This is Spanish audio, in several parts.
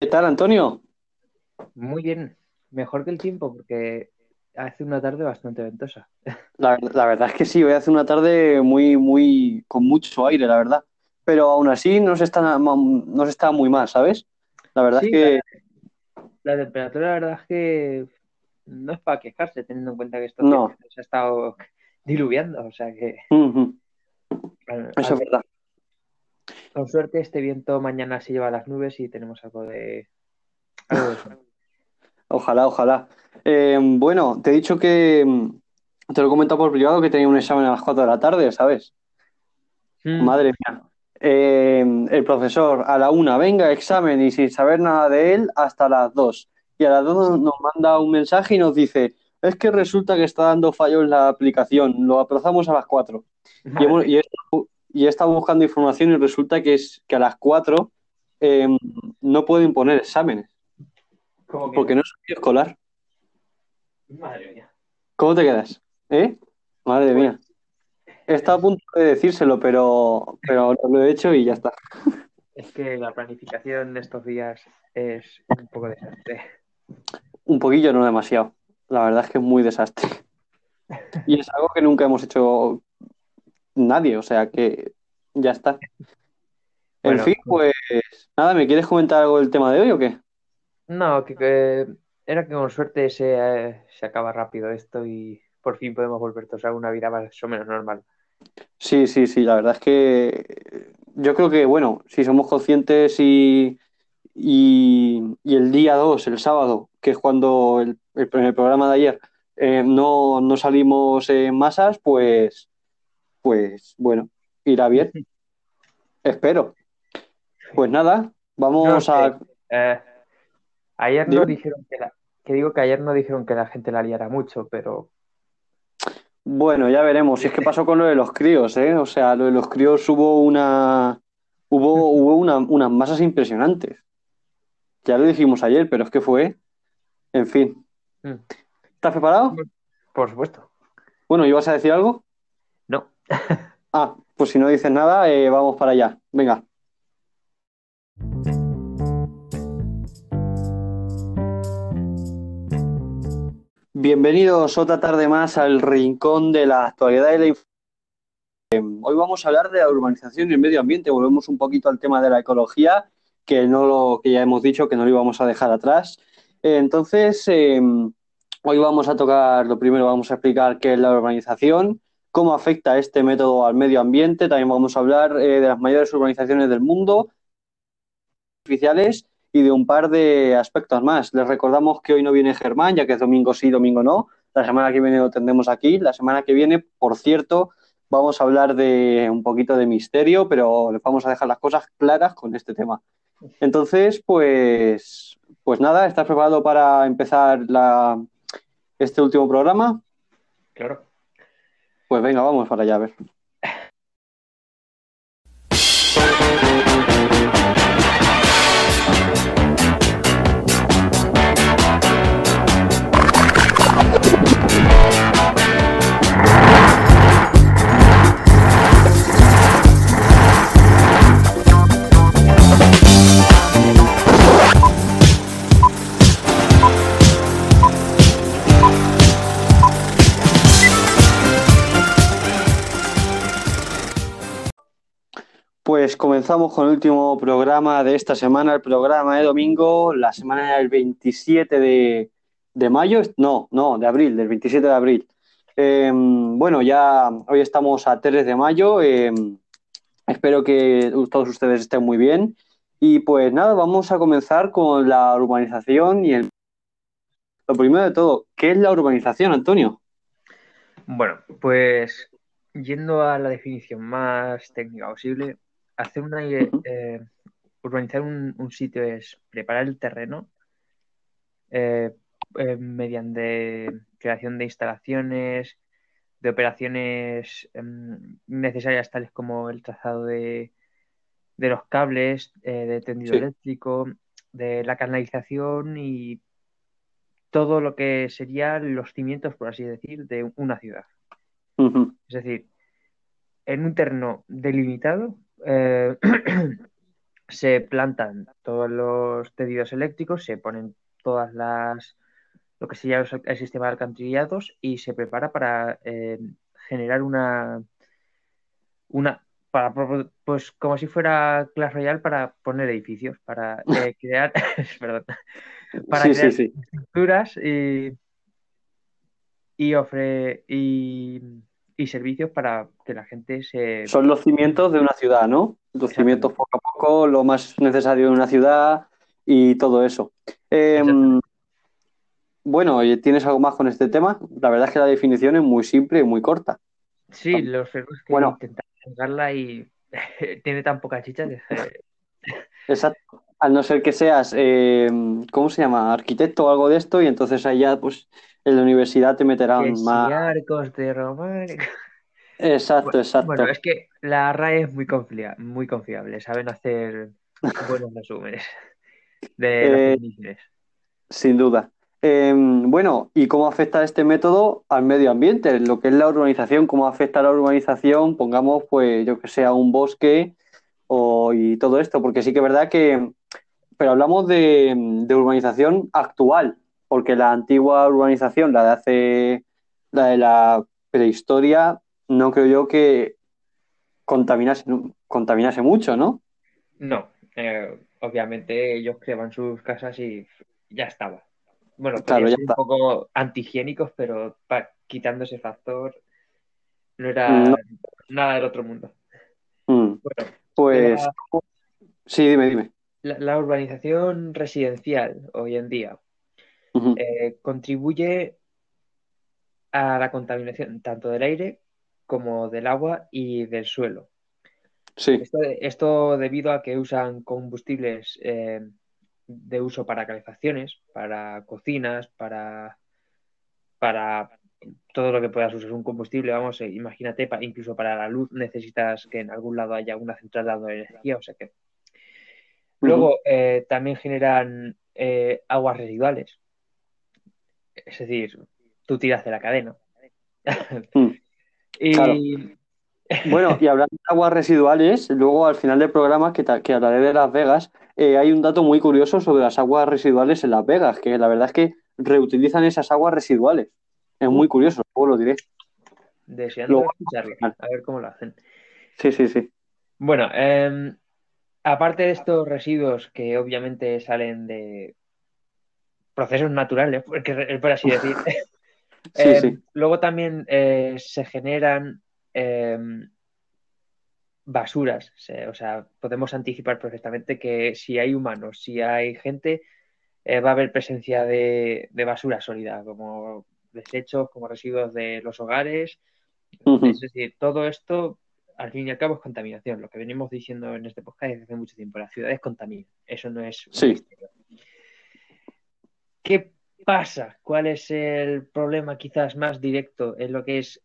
¿Qué tal, Antonio? Muy bien, mejor que el tiempo porque hace una tarde bastante ventosa. La, la verdad es que sí, hoy hace una tarde muy, muy, con mucho aire, la verdad. Pero aún así no se está, no se está muy mal, ¿sabes? La verdad es Sí, que la temperatura la verdad es que no es para quejarse teniendo en cuenta que días no. se ha estado diluviando, o sea que Eso es ver, verdad. Con suerte este viento mañana se lleva las nubes y tenemos algo de algo de sol. Ojalá, ojalá. Eh, bueno, te he dicho que mm, te lo he comentado por privado que tenía un examen a las 4 de la tarde, ¿sabes? Mm, Madre mía. Eh, el profesor a la una, venga, examen, y sin saber nada de él hasta las dos. Y a las dos nos manda un mensaje y nos dice, es que resulta que está dando fallos la aplicación, lo aplazamos a las cuatro. Y, hemos- y he estado buscando información y resulta que es que a las cuatro eh, no pueden poner exámenes, ¿cómo que porque no? es escolar. Madre mía. ¿Cómo te quedas? ¿Eh? Madre Pues mía. He estado a punto de decírselo, pero, pero lo he hecho y ya está. es que la planificación de estos días es un poco desastre. Un poquillo, no demasiado. La verdad es que es muy desastre. Y es algo que nunca hemos hecho nadie, o sea que ya está. En Bueno, fin, pues nada, ¿me quieres comentar algo del tema de hoy o qué? No, que, que era que con suerte se, eh, se acaba rápido esto y por fin podemos volver todos a una vida más o menos normal. Sí, sí, sí, la verdad es que yo creo que, bueno, si somos conscientes y, y, y el día 2, el sábado, que es cuando el, el, en el programa de ayer eh, no, no salimos en masas, pues, pues bueno, irá bien, espero. Pues nada, vamos a... eh, ayer no dijeron que la, que digo que ayer no dijeron que la gente la liara mucho, pero Bueno, ya veremos. Si es que pasó con lo de los críos, ¿eh? O sea, lo de los críos hubo una... Hubo, hubo una- unas masas impresionantes. Ya lo dijimos ayer, pero es que fue... En fin. mm, ¿Estás preparado? por supuesto, Bueno, ¿ibas a decir algo? Ah, pues si no dices nada, eh, vamos para allá. Venga. Bienvenidos otra tarde más al rincón de la actualidad y la información. Hoy vamos a hablar de la urbanización y el medio ambiente. Volvemos un poquito al tema de la ecología, que no lo, que ya hemos dicho que no lo íbamos a dejar atrás. Eh, entonces, eh, hoy vamos a tocar, lo primero vamos a explicar qué es la urbanización, cómo afecta este método al medio ambiente. También vamos a hablar eh, de las mayores urbanizaciones del mundo, artificiales y de un par de aspectos más. Les recordamos que hoy no viene Germán, ya que es domingo sí, domingo no. La semana que viene lo tendremos aquí. La semana que viene, por cierto, vamos a hablar de un poquito de misterio, pero les vamos a dejar las cosas claras con este tema. Entonces, pues, pues nada, ¿estás preparado para empezar este último programa? Claro. Pues venga, vamos para allá a ver. Pues comenzamos con el último programa de esta semana, el programa de domingo, la semana del 27 de, mayo, no, no, de abril, del 27 de abril. Eh, bueno, ya hoy estamos a 3 de mayo, eh, espero que todos ustedes estén muy bien. Y pues nada, vamos a comenzar con la urbanización y el... Lo primero de todo, ¿qué es la urbanización, Antonio? Bueno, pues yendo a la definición más técnica posible, hacer una Ujú. eh, urbanizar un, un sitio es preparar el terreno eh, eh, mediante creación de instalaciones, de operaciones em, necesarias tales como el trazado de, de los cables, eh, de tendido Sí. eléctrico, de la canalización y todo lo que serían los cimientos, por así decir, de una ciudad. Es decir, en un terreno delimitado, eh, se plantan todos los tendidos eléctricos, se ponen todas las lo que se llama el sistema de alcantarillados y se prepara para eh, generar una una para pues como si fuera Clash Royale para poner edificios, para eh, crear perdón, para crear estructuras y y ofre y, y, servicios para que la gente se son los cimientos de una ciudad, ¿no? Los cimientos poco a poco, lo más necesario de una ciudad y todo eso. Eh, bueno, ¿tienes algo más con este tema? La verdad es que la definición es muy simple y muy corta. Sí, los ferros que bueno, intentar y tiene tan poca chicha que... Exacto. Al no ser que seas, eh, ¿cómo se llama? Arquitecto o algo de esto, y entonces allá, pues, en la universidad te meterán más. arcos de. Exacto, exacto. Bueno, es que la RAE es muy, confiable, muy confiable, saben hacer buenos resúmenes de eh. Sin duda. Em, bueno, ¿y cómo afecta este método al medio ambiente? Lo que es la urbanización, ¿cómo afecta la urbanización? Pongamos, pues, yo que sea un bosque o, y todo esto, porque sí que es verdad que, pero hablamos de, urbanización actual, porque la antigua urbanización, la de hace, la de la prehistoria, no creo yo que contaminase, contaminase mucho, ¿no? No, eh, obviamente ellos creaban sus casas y ya estaba. Bueno, claro, un poco antihigiénicos, pero quitando ese factor, no era nada del otro mundo. Mm. pues sí, dime, dime. La, urbanización residencial hoy en día eh, contribuye a la contaminación tanto del aire como del agua y del suelo. Sí. Esto, debido a que usan combustibles eh, de uso para calefacciones, para cocinas, para, para todo lo que puedas usar un combustible, vamos, eh, imagínate, incluso para la luz necesitas que en algún lado haya una central dando energía, o sea que... Luego eh, también generan eh, aguas residuales, es decir, tú tiras de la cadena. Mm. y... Bueno, y hablando de aguas residuales, luego al final del programa, que, que hablaré de Las Vegas, eh, hay un dato muy curioso sobre las aguas residuales en Las Vegas, que la verdad es que reutilizan esas aguas residuales. Es muy curioso, luego lo diré. Deseando escucharlo, a ver cómo lo hacen. Sí, sí, sí. Bueno, em, aparte de estos residuos que obviamente salen de procesos naturales, porque, por así decir, em, luego también eh, se generan basuras. O sea, podemos anticipar perfectamente que si hay humanos, si hay gente, eh, va a haber presencia de, basura sólida, como desechos, como residuos de los hogares. Es decir, todo esto, al fin y al cabo, es contaminación. Lo que venimos diciendo en este podcast desde hace mucho tiempo. Las ciudades contaminan. Eso no es sí. ¿Qué pasa? ¿Cuál es el problema quizás más directo en lo que es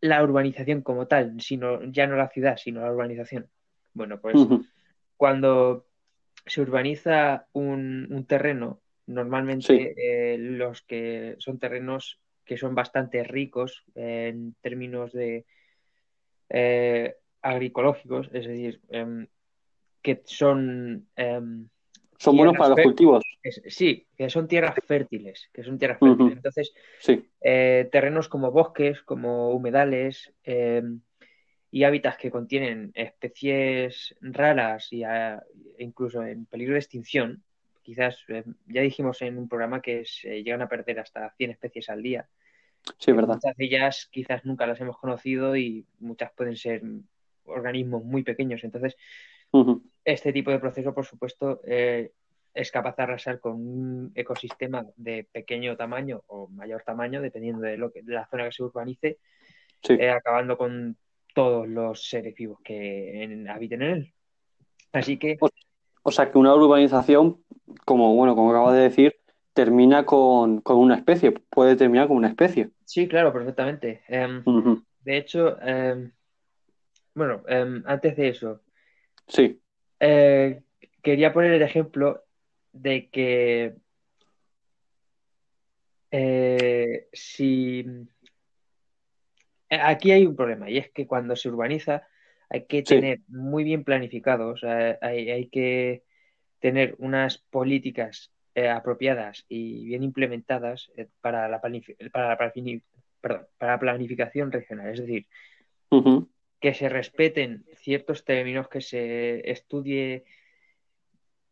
la urbanización como tal, sino ya no la ciudad, sino la urbanización. Bueno, pues cuando se urbaniza un, terreno, normalmente eh, los que son terrenos que son bastante ricos en términos de eh, agroecológicos, es decir, em, que son em, son buenos para los cultivos. Sí, que son tierras fértiles, que son tierras fértiles. Entonces, eh, terrenos como bosques, como humedales eh, y hábitats que contienen especies raras y incluso en peligro de extinción, quizás eh, ya dijimos en un programa que se llegan a perder hasta 100 especies al día. Sí, verdad. Muchas de ellas quizás nunca las hemos conocido y muchas pueden ser organismos muy pequeños. Entonces, este tipo de proceso, por supuesto, eh, es capaz de arrasar con un ecosistema de pequeño tamaño o mayor tamaño, dependiendo de, lo que, de la zona que se urbanice, eh, acabando con todos los seres vivos que habiten en él. Así que. O, sea que una urbanización, como bueno, como acabas de decir, termina con, una especie, puede terminar con una especie. Sí, claro, perfectamente. Em, de hecho, em, bueno, em, antes de eso, Sí. Eh, quería poner el ejemplo de que eh, si eh, aquí hay un problema y es que cuando se urbaniza hay que Sí. tener muy bien planificado, o sea, hay, hay que tener unas políticas eh, apropiadas y bien implementadas eh, para la, para la perdón, para la planificación regional. Es decir, que se respeten ciertos términos, que se estudie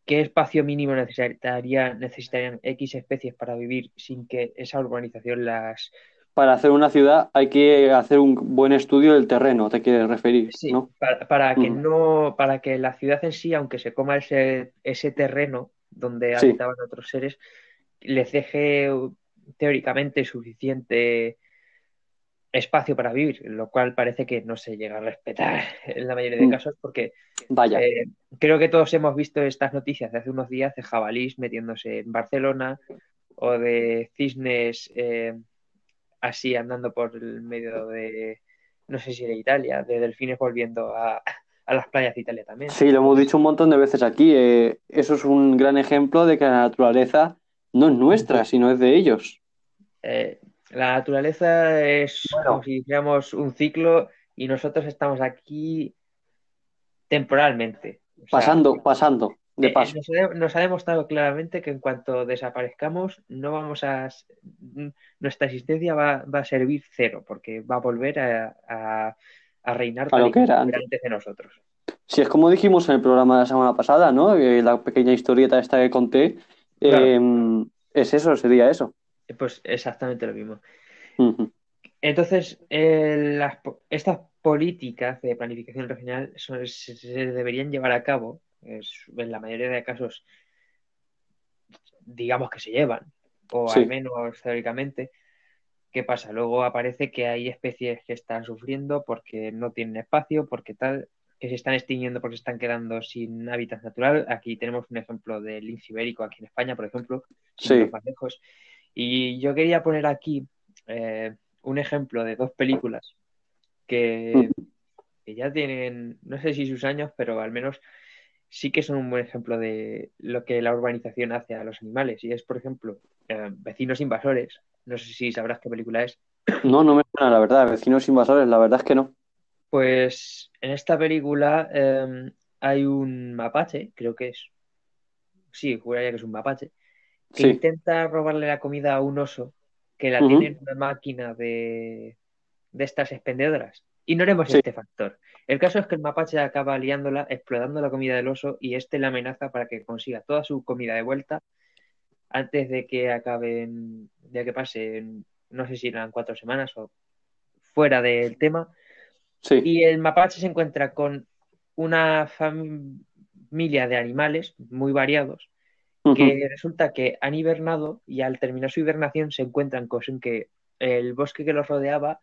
qué espacio mínimo necesitaría, necesitarían X especies para vivir sin que esa urbanización las... Para hacer una ciudad hay que hacer un buen estudio del terreno, te quieres referir, Sí, ¿no? para, para que no, para que la ciudad en sí, aunque se coma ese, ese terreno donde Sí. habitaban otros seres, les deje teóricamente suficiente espacio para vivir, lo cual parece que no se llega a respetar en la mayoría de Mm. casos, porque Vaya. eh, creo que todos hemos visto estas noticias de hace unos días de jabalís metiéndose en Barcelona o de cisnes eh, así andando por el medio de, no sé si de Italia, de delfines volviendo a, a las playas de Italia también. Sí, lo hemos dicho un montón de veces aquí. eh, eso es un gran ejemplo de que la naturaleza no es nuestra, sino es de ellos. Eh, la naturaleza es Bueno. como si dijéramos un ciclo y nosotros estamos aquí temporalmente. O sea, Pasando, pasando, de Eh, paso. Nos ha, nos ha demostrado claramente que en cuanto desaparezcamos, no vamos a. Nuestra existencia va, va a servir cero, porque va a volver a, a- a reinar A lo que era antes. de nosotros. Si es como dijimos en el programa de la semana pasada, ¿no? Eh, la pequeña historieta esta que conté, Claro. eh, es eso, sería eso. Pues exactamente lo mismo. Entonces, eh, las estas políticas de planificación regional son- se, se deberían llevar a cabo, es- en la mayoría de casos, digamos que se llevan, o Sí. al menos teóricamente. ¿Qué pasa? Luego aparece que hay especies que están sufriendo porque no tienen espacio, porque tal, que se están extinguiendo porque se están quedando sin hábitat natural. Aquí tenemos un ejemplo del lince ibérico, aquí en España, por ejemplo, Sí. más lejos. Y yo quería poner aquí eh, un ejemplo de dos películas que, que ya tienen, no sé si sus años, pero al menos sí que son un buen ejemplo de lo que la urbanización hace a los animales. Y es, por ejemplo, eh, Vecinos Invasores. No sé si sabrás qué película es. No, no me suena, la verdad. Vecinos invasores, la verdad es que no. Pues en esta película eh, hay un mapache, creo que es. Sí, juraría que es un mapache, que Sí. intenta robarle la comida a un oso que la tiene en una máquina de, de estas expendedoras. Ignoremos Sí. este factor. El caso es que el mapache acaba liándola, explotando la comida del oso y este le amenaza para que consiga toda su comida de vuelta antes de que acaben, de que pasen, no sé si eran cuatro semanas o fuera del tema. Sí. Y el mapache se encuentra con una familia de animales muy variados Que resulta que han hibernado y al terminar su hibernación se encuentran con que el bosque que los rodeaba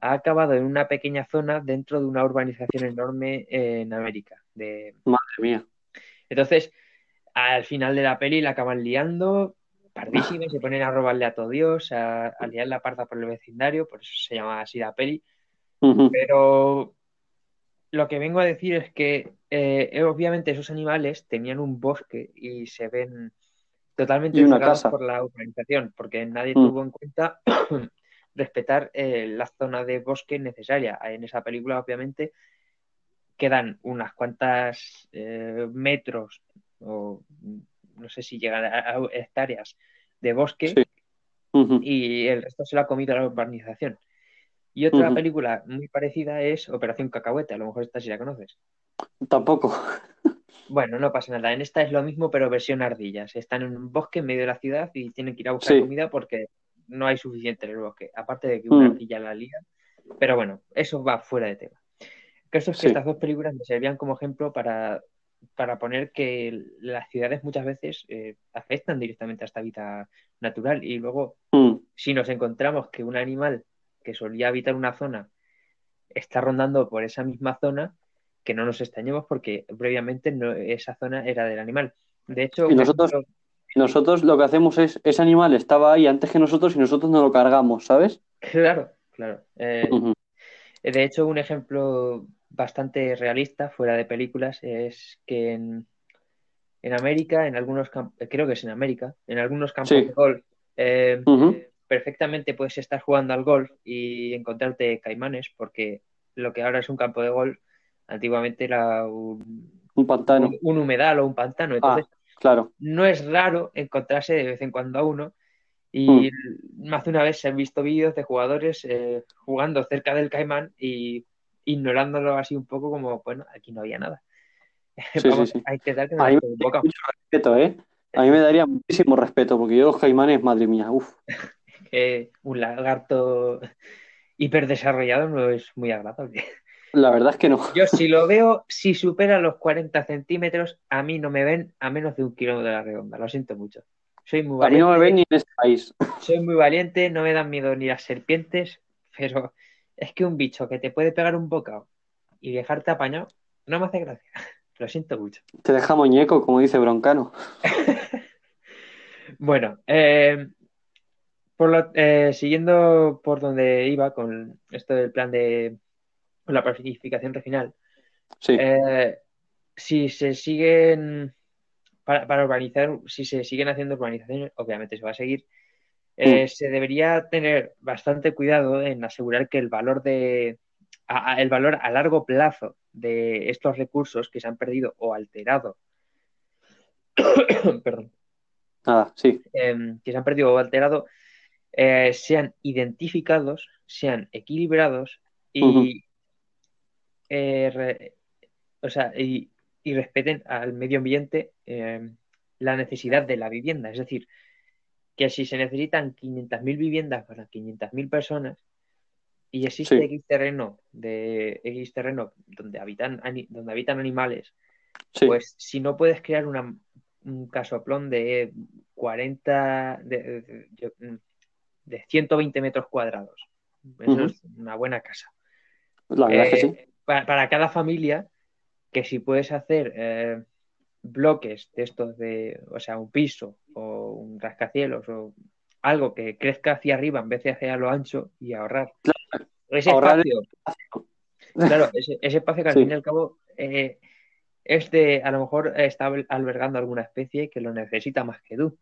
ha acabado en una pequeña zona dentro de una urbanización enorme en América. De... Madre mía. Entonces, al final de la peli la acaban liando, pardísima, y se ponen a robarle a todo Dios, a, a liar la parda por el vecindario, por eso se llama así la peli. Pero lo que vengo a decir es que eh, obviamente esos animales tenían un bosque y se ven totalmente casa. por la urbanización, porque nadie Mm. tuvo en cuenta respetar eh, la zona de bosque necesaria. En esa película, obviamente, quedan unas cuantas eh, metros o no sé si llegan a, a hectáreas de bosque Sí. Y el resto se lo ha comido la urbanización. Y otra película muy parecida es Operación Cacahuete, a lo mejor esta sí la conoces. Tampoco. Bueno, no pasa nada. En esta es lo mismo, pero versión ardillas. Están en un bosque en medio de la ciudad y tienen que ir a buscar Sí. comida porque no hay suficiente en el bosque. Aparte de que una Mm. ardilla la lía. Pero bueno, eso va fuera de tema. El caso es que Sí. estas dos películas me servían como ejemplo para, para poner que las ciudades muchas veces eh, afectan directamente a esta vida natural. Y luego, Mm. si nos encontramos que un animal que solía habitar una zona está rondando por esa misma zona, que no nos extrañemos porque previamente no, esa zona era del animal. De hecho, Y nosotros- ejemplo- Nosotros lo que hacemos es, ese animal estaba ahí antes que nosotros y nosotros no lo cargamos, ¿sabes? claro, claro. Eh, de hecho, un ejemplo bastante realista, fuera de películas, es que en, en América, en algunos campos, creo que es en América, en algunos campos Sí. de golf, eh. Perfectamente puedes estar jugando al golf y encontrarte caimanes, porque lo que ahora es un campo de golf Antiguamente era un, Un pantano. un, un humedal o un pantano. Ah, Entonces, claro. no es raro encontrarse de vez en cuando a uno. Mm. Y más de una vez se han visto vídeos de jugadores eh, jugando cerca del caimán y ignorándolo así un poco como, bueno, aquí no había nada. Sí, Vamos sí, intentar que A mí me daría mucho respeto, ¿eh? A mí me daría muchísimo respeto, porque yo los caimanes, madre mía, uff. Eh, un lagarto hiperdesarrollado no es muy agradable. La verdad es que no. Yo si lo veo, si supera los 40 centímetros, a mí no me ven a menos de un kilómetro de la redonda. Lo siento mucho. Soy muy A mí no me valiente, ven ni en este país. soy muy valiente, no me dan miedo ni las serpientes, pero es que un bicho que te puede pegar un bocado y dejarte apañado, no me hace gracia. Lo siento mucho. Te deja muñeco, como dice Broncano. Bueno, eh, por lo- eh, siguiendo por donde iba con esto del plan de con la planificación regional, Sí, eh, si se siguen para, para urbanizar, si se siguen haciendo urbanizaciones, obviamente se va a seguir. eh, se debería tener bastante cuidado en asegurar que el valor de a- a- el valor a largo plazo de estos recursos que se han perdido o alterado, perdón, nada, sí, em, que se han perdido o alterado eh, sean identificados, sean equilibrados y, eh, re- o sea, y, y respeten al medio ambiente em, la necesidad de la vivienda. Es decir, que si se necesitan 500.000 viviendas para 500.000 personas y existe Sí. X terreno de X terreno donde habitan donde habitan animales, sí, pues si no puedes crear una, un casoplón de 40, de, de- de- de 120 metros cuadrados, eso es una buena casa. la verdad es que sí. Eh, para, para cada familia, que si puedes hacer eh, bloques de estos de, o sea, un piso o un rascacielos o algo que crezca hacia arriba en vez de hacia lo ancho y ahorrar. Ese Ahorrar el espacio, claro, ese, ese espacio que al Sí. fin y al cabo eh, es de, a lo mejor está albergando alguna especie que lo necesita más que tú.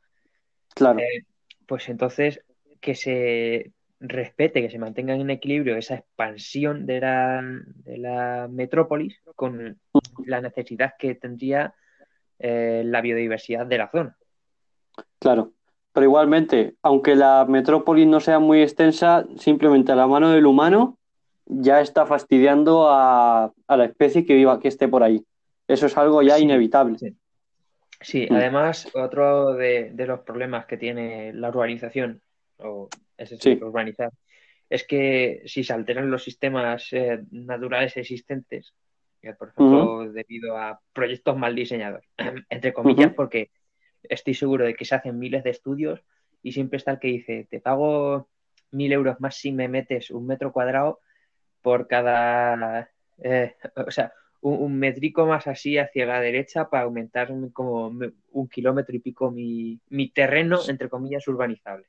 Claro, Eh, pues entonces que se respete, que se mantenga en equilibrio esa expansión de la, de la metrópolis con la necesidad que tendría eh, la biodiversidad de la zona. claro. Pero igualmente, aunque la metrópolis no sea muy extensa, simplemente a la mano del humano ya está fastidiando a, a la especie que viva, que esté por ahí. Eso es algo ya Sí, inevitable. sí. Sí, Mm. además, otro de, de los problemas que tiene la urbanización, o es Sí. decir, urbanizar, es que si se alteran los sistemas eh, naturales existentes, eh, por ejemplo, debido a proyectos mal diseñados, entre comillas, porque estoy seguro de que se hacen miles de estudios y siempre está el que dice, te pago mil euros más si me metes un metro cuadrado por cada, eh, o sea, un, un metrico más así hacia la derecha para aumentar como un kilómetro y pico mi, mi terreno, entre comillas, urbanizable.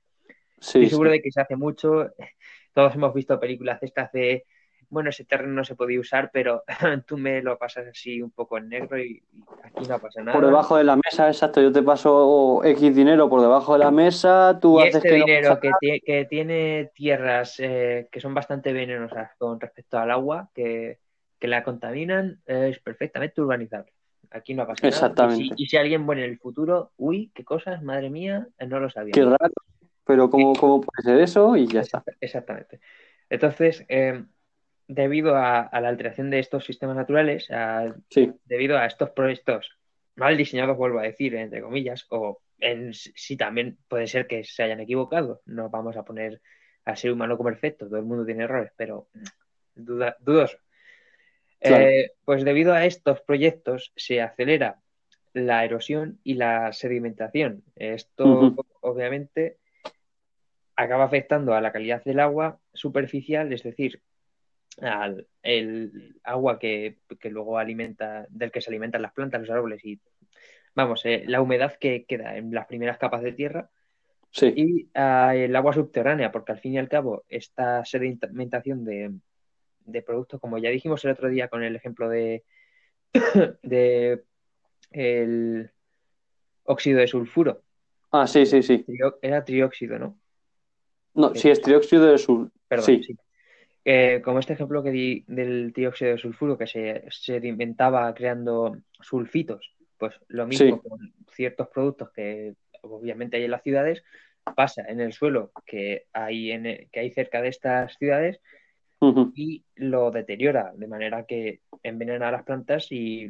Sí, Estoy seguro sí. de que se hace mucho. Todos hemos visto películas estas de, bueno, ese terreno no se podía usar, pero tú me lo pasas así un poco en negro y, aquí no pasa nada. Por debajo de la mesa, exacto. Yo te paso X dinero por debajo de la mesa, tú Y haces este que dinero que, que tiene tierras eh, que son bastante venenosas con respecto al agua, que, que la contaminan, es perfectamente urbanizable. Aquí no pasa nada. Y si, Exactamente. y si alguien muere en el futuro, uy, qué cosas, madre mía, no lo sabía. Qué raro. Pero ¿cómo, cómo puede ser eso? Y ya está. Exact- Exactamente. Entonces, eh, debido a, a la alteración de estos sistemas naturales, a- Sí, debido a estos proyectos mal diseñados, vuelvo a decir, entre comillas, o en sí también puede ser que se hayan equivocado. No vamos a poner al ser humano como perfecto, todo el mundo tiene errores, pero mm, duda, dudoso. Claro. Eh, pues debido a estos proyectos se acelera la erosión y la sedimentación. Esto obviamente acaba afectando a la calidad del agua superficial, es decir, al el agua que, que luego alimenta, del que se alimentan las plantas, los árboles y vamos, eh, la humedad que queda en las primeras capas de tierra sí, y ah, el agua subterránea, porque al fin y al cabo esta sedimentación de, de productos, como ya dijimos el otro día con el ejemplo de, de el óxido de sulfuro, Ah, sí, sí, sí. Era trióxido, ¿no? No, sí, es trióxido de sul. Perdón, Sí. sí. Eh, como este ejemplo que di del dióxido de sulfuro que se sedimentaba creando sulfitos, pues lo mismo Sí. con ciertos productos que obviamente hay en las ciudades, pasa en el suelo que hay, en, que hay cerca de estas ciudades y lo deteriora de manera que envenena a las plantas y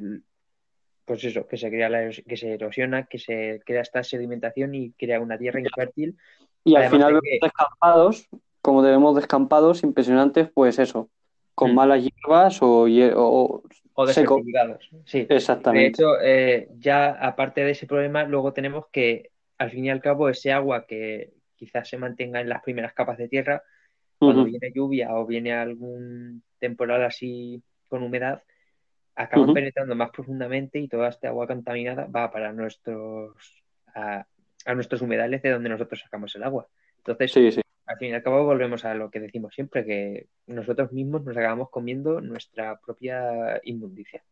pues eso, que se crea la que se erosiona, que se crea esta sedimentación y crea una tierra infértil. Y al final de que- descampados, como tenemos descampados impresionantes, pues eso, con Mm. malas hierbas o, o- O seco. desertificados. Sí. Exactamente. De hecho, eh, ya aparte de ese problema, luego tenemos que, al fin y al cabo, ese agua que quizás se mantenga en las primeras capas de tierra, cuando viene lluvia o viene algún temporal así con humedad, acaban penetrando más profundamente y toda esta agua contaminada va para nuestros a, a nuestros humedales de donde nosotros sacamos el agua. Entonces, Sí, sí. al fin y al cabo, volvemos a lo que decimos siempre, que nosotros mismos nos acabamos comiendo nuestra propia inmundicia.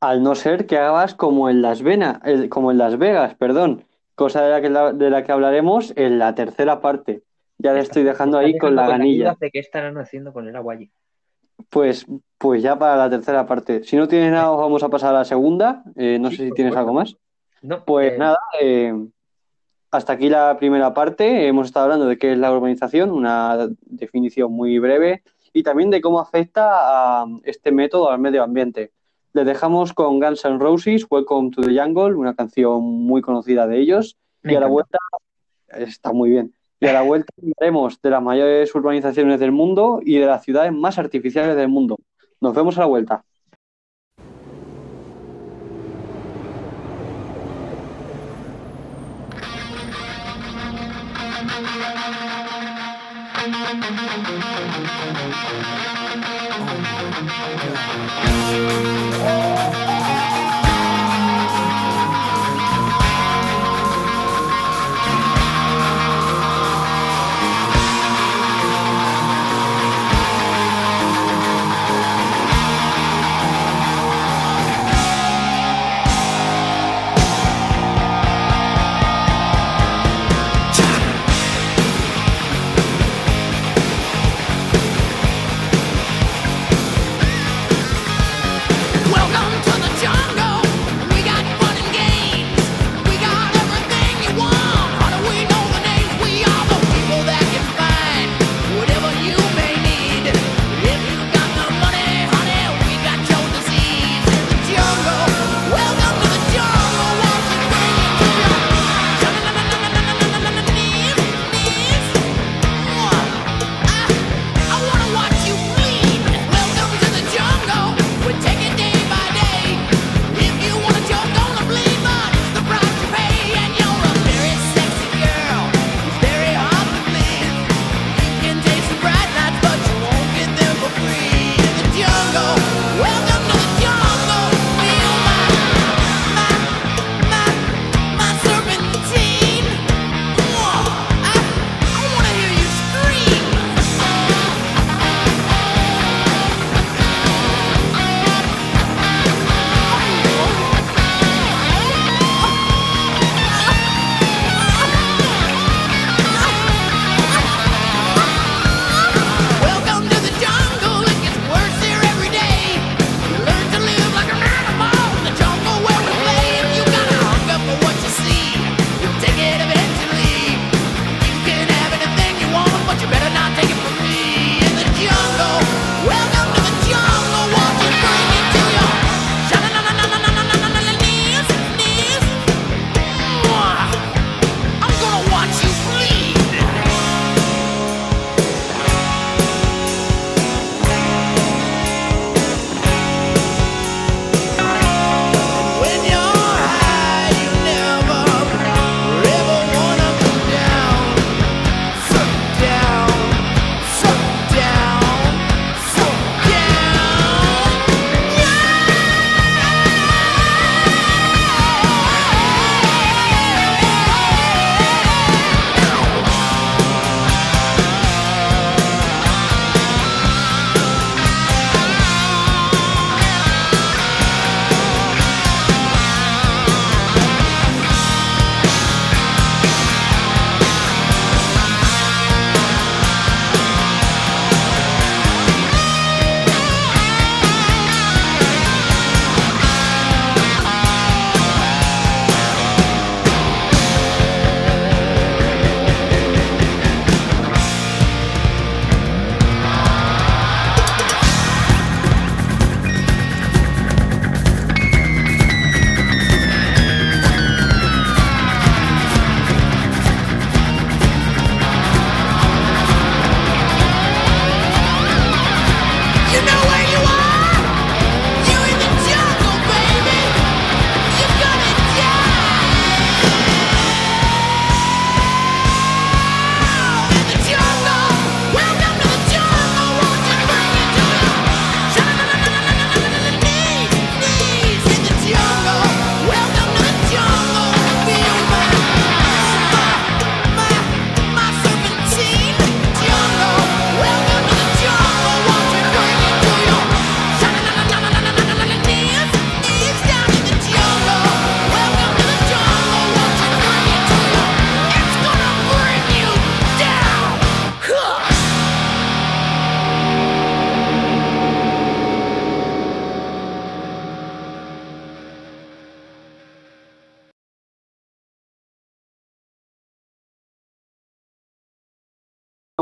Al no ser que hagas como en Las Venas, el- como en Las Vegas, perdón, cosa de la que, de la que hablaremos en la tercera parte. Ya le estoy dejando ahí con la ganilla. de qué estarán haciendo con el agua allí. Pues, pues ya para la tercera parte. Si no tienes nada, vamos a pasar a la segunda. Eh, no Sí, sé si tienes algo más. No, Pues eh, nada, eh, hasta aquí la primera parte. Hemos estado hablando de qué es la urbanización, una definición muy breve, y también de cómo afecta a este método al medio ambiente. Les dejamos con Guns N' Roses, Welcome to the Jungle, una canción muy conocida de ellos. me y a la vuelta, está muy bien. Y a la vuelta hablaremos de las mayores urbanizaciones del mundo y de las ciudades más artificiales del mundo. Nos vemos a la vuelta.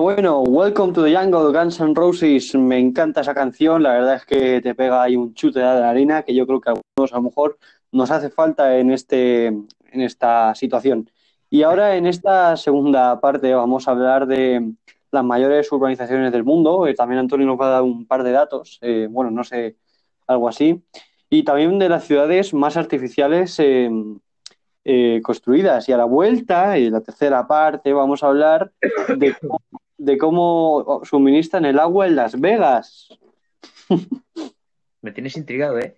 Bueno, Welcome to the Jungle, Guns N' Roses, me encanta esa canción, la verdad es que te pega ahí un chute de adrenalina que yo creo que a algunos a lo mejor nos hace falta en, este, en esta situación. Y ahora en esta segunda parte vamos a hablar de las mayores urbanizaciones del mundo, eh, también Antonio nos va a dar un par de datos, eh, bueno, no sé, algo así, y también de las ciudades más artificiales eh, eh, construidas. Y a la vuelta, y la tercera parte, vamos a hablar de cómo, de cómo suministran el agua en Las Vegas. Me tienes intrigado, ¿eh?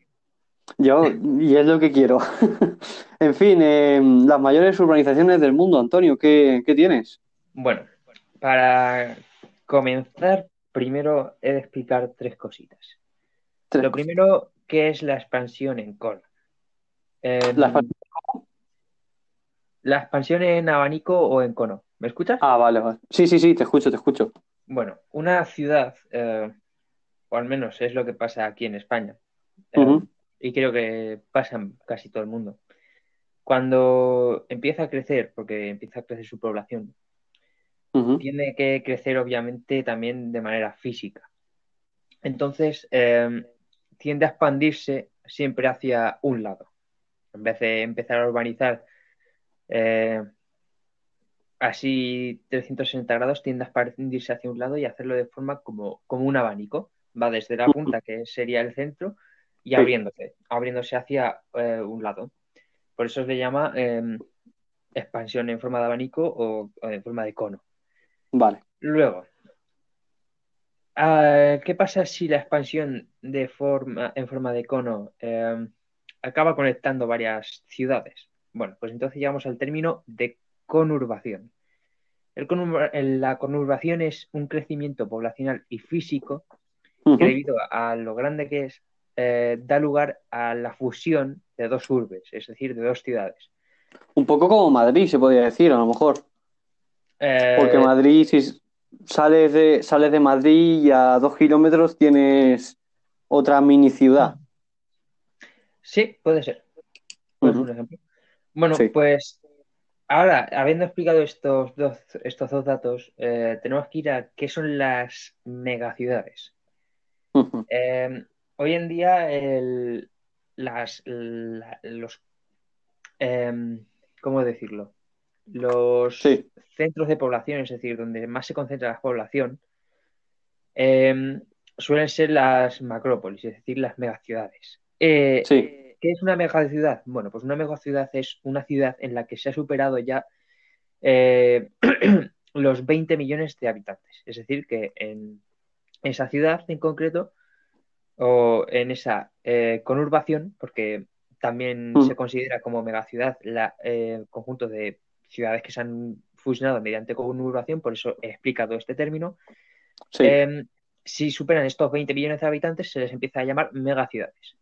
Yo, y es lo que quiero. en fin, eh, las mayores urbanizaciones del mundo, Antonio, ¿qué, qué tienes? Bueno, para comenzar, primero he de explicar tres cositas. Tres Lo primero, ¿qué es la expansión en cono? Em, Las- la expansión en abanico o en cono. ¿Me escuchas? Ah, vale, vale. Sí, sí, sí, te escucho, te escucho. Bueno, una ciudad, eh, o al menos es lo que pasa aquí en España, eh, y creo que pasa en casi todo el mundo. Cuando empieza a crecer, porque empieza a crecer su población, tiene que crecer obviamente también de manera física. Entonces, eh, tiende a expandirse siempre hacia un lado. En vez de empezar a urbanizar eh, así 360 grados, tiende a expandirse hacia un lado y hacerlo de forma como, como un abanico. Va desde la punta, que sería el centro, y abriéndose, abriéndose hacia eh, un lado. Por eso se le llama eh, expansión en forma de abanico o, o en forma de cono. Vale. Luego, ah, ¿qué pasa si la expansión de forma, en forma de cono eh, acaba conectando varias ciudades? Bueno, pues entonces llegamos al término de conurbación. El conurba- el- la conurbación es un crecimiento poblacional y físico que debido a lo grande que es, eh, da lugar a la fusión de dos urbes, es decir, de dos ciudades. Un poco como Madrid, se podría decir, a lo mejor. Eh, Porque Madrid, si sales de, sales de Madrid y a dos kilómetros tienes otra mini ciudad. Sí, puede ser. Un ejemplo. Bueno, Sí. pues ahora, habiendo explicado estos dos, estos dos datos, eh, tenemos que ir a qué son las megaciudades. Eh, hoy en día, el- las, la- los, em, ¿cómo decirlo? Los Sí. centros de población, es decir, donde más se concentra la población, em, suelen ser las macrópolis, es decir, las megaciudades. Eh, Sí. ¿Qué es una megaciudad? Bueno, pues una megaciudad es una ciudad en la que se ha superado ya eh, los 20 millones de habitantes. Es decir, que en esa ciudad en concreto, o en esa eh, conurbación, porque también Mm. se considera como megaciudad la, eh, el conjunto de ciudades que se han fusionado mediante conurbación, por eso he explicado este término. Sí. Eh, si superan estos 20 millones de habitantes, se les empieza a llamar megaciudades.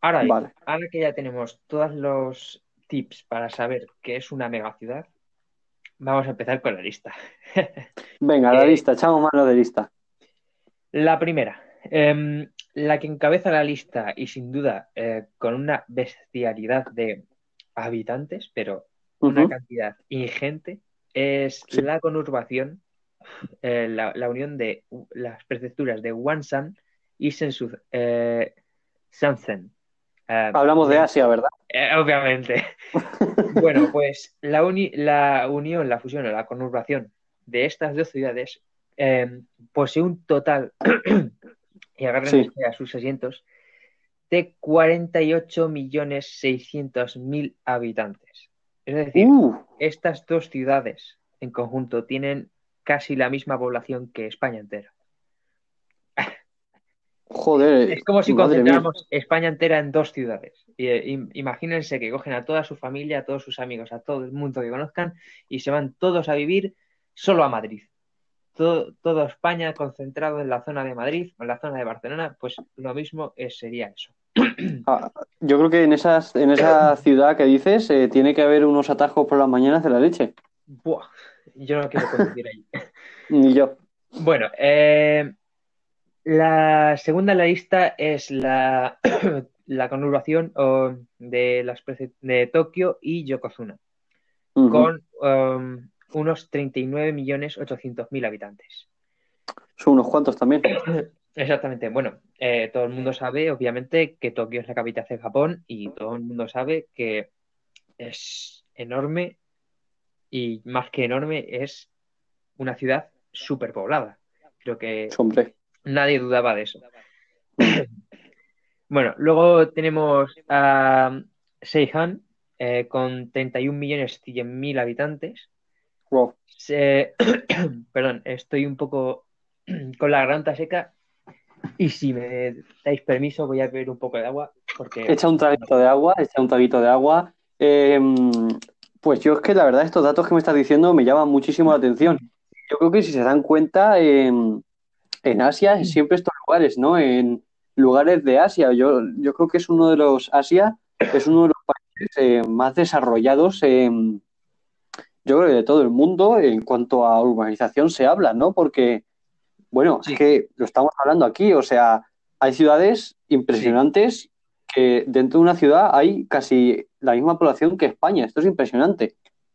Ahora Vale. ahora que ya tenemos todos los tips para saber qué es una megaciudad, vamos a empezar con la lista. Venga, la Eh, lista, echamos mano de lista. La primera, em, la que encabeza la lista y sin duda eh, con una bestialidad de habitantes, pero una Ujú. cantidad ingente, es Sí. la conurbación, eh, la, la unión de uh, las prefecturas de Wansan y Sensu, eh, Eh, Hablamos de Asia, ¿verdad? eh, obviamente. Bueno, pues la, uni- la unión, la fusión o la conurbación de estas dos ciudades eh, posee un total, y agárrense a sus asientos, de 48.600.000 habitantes. Es decir, Uh, estas dos ciudades en conjunto tienen casi la misma población que España entera. Joder, Es como si concentráramos España entera en dos ciudades. Y, eh, im- imagínense que cogen a toda su familia, a todos sus amigos, a todo el mundo que conozcan y se van todos a vivir solo a Madrid. Todo, toda España concentrado en la zona de Madrid o en la zona de Barcelona, pues lo mismo es- sería eso. Ah, yo creo que en esas, en esa ciudad que dices eh, tiene que haber unos atajos por las mañanas de la leche. Buah, yo no quiero conducir allí. Ni yo. Bueno, eh, la segunda en la lista es la, la conurbación oh, de, las de Tokio y Yokozuna. Ujú. con um, unos 39.800.000 habitantes. Son unos cuantos también. Exactamente. Bueno, eh, todo el mundo sabe, obviamente, que Tokio es la capital de Japón y todo el mundo sabe que es enorme y más que enorme es una ciudad súper poblada. Creo que Hombre. Nadie dudaba de eso. Bueno, luego tenemos a Seihan eh, con 31.100.000 habitantes. Wow. Se- Perdón, estoy un poco con la garganta seca y si me dais permiso voy a beber un poco de agua porque Echa un traguito de agua, echa un traguito de agua. Eh, pues yo es que la verdad estos datos que me estás diciendo me llaman muchísimo la atención. Yo creo que si se dan cuenta, en, en Asia siempre estos lugares, ¿no? En lugares de Asia. Yo, yo creo que es uno de los, Asia es uno de los países eh, más desarrollados, en- yo creo que de todo el mundo en cuanto a urbanización se habla, ¿no? Porque, bueno, Sí. es que lo estamos hablando aquí, o sea, hay ciudades impresionantes que dentro de una ciudad hay casi la misma población que España. Esto es impresionante.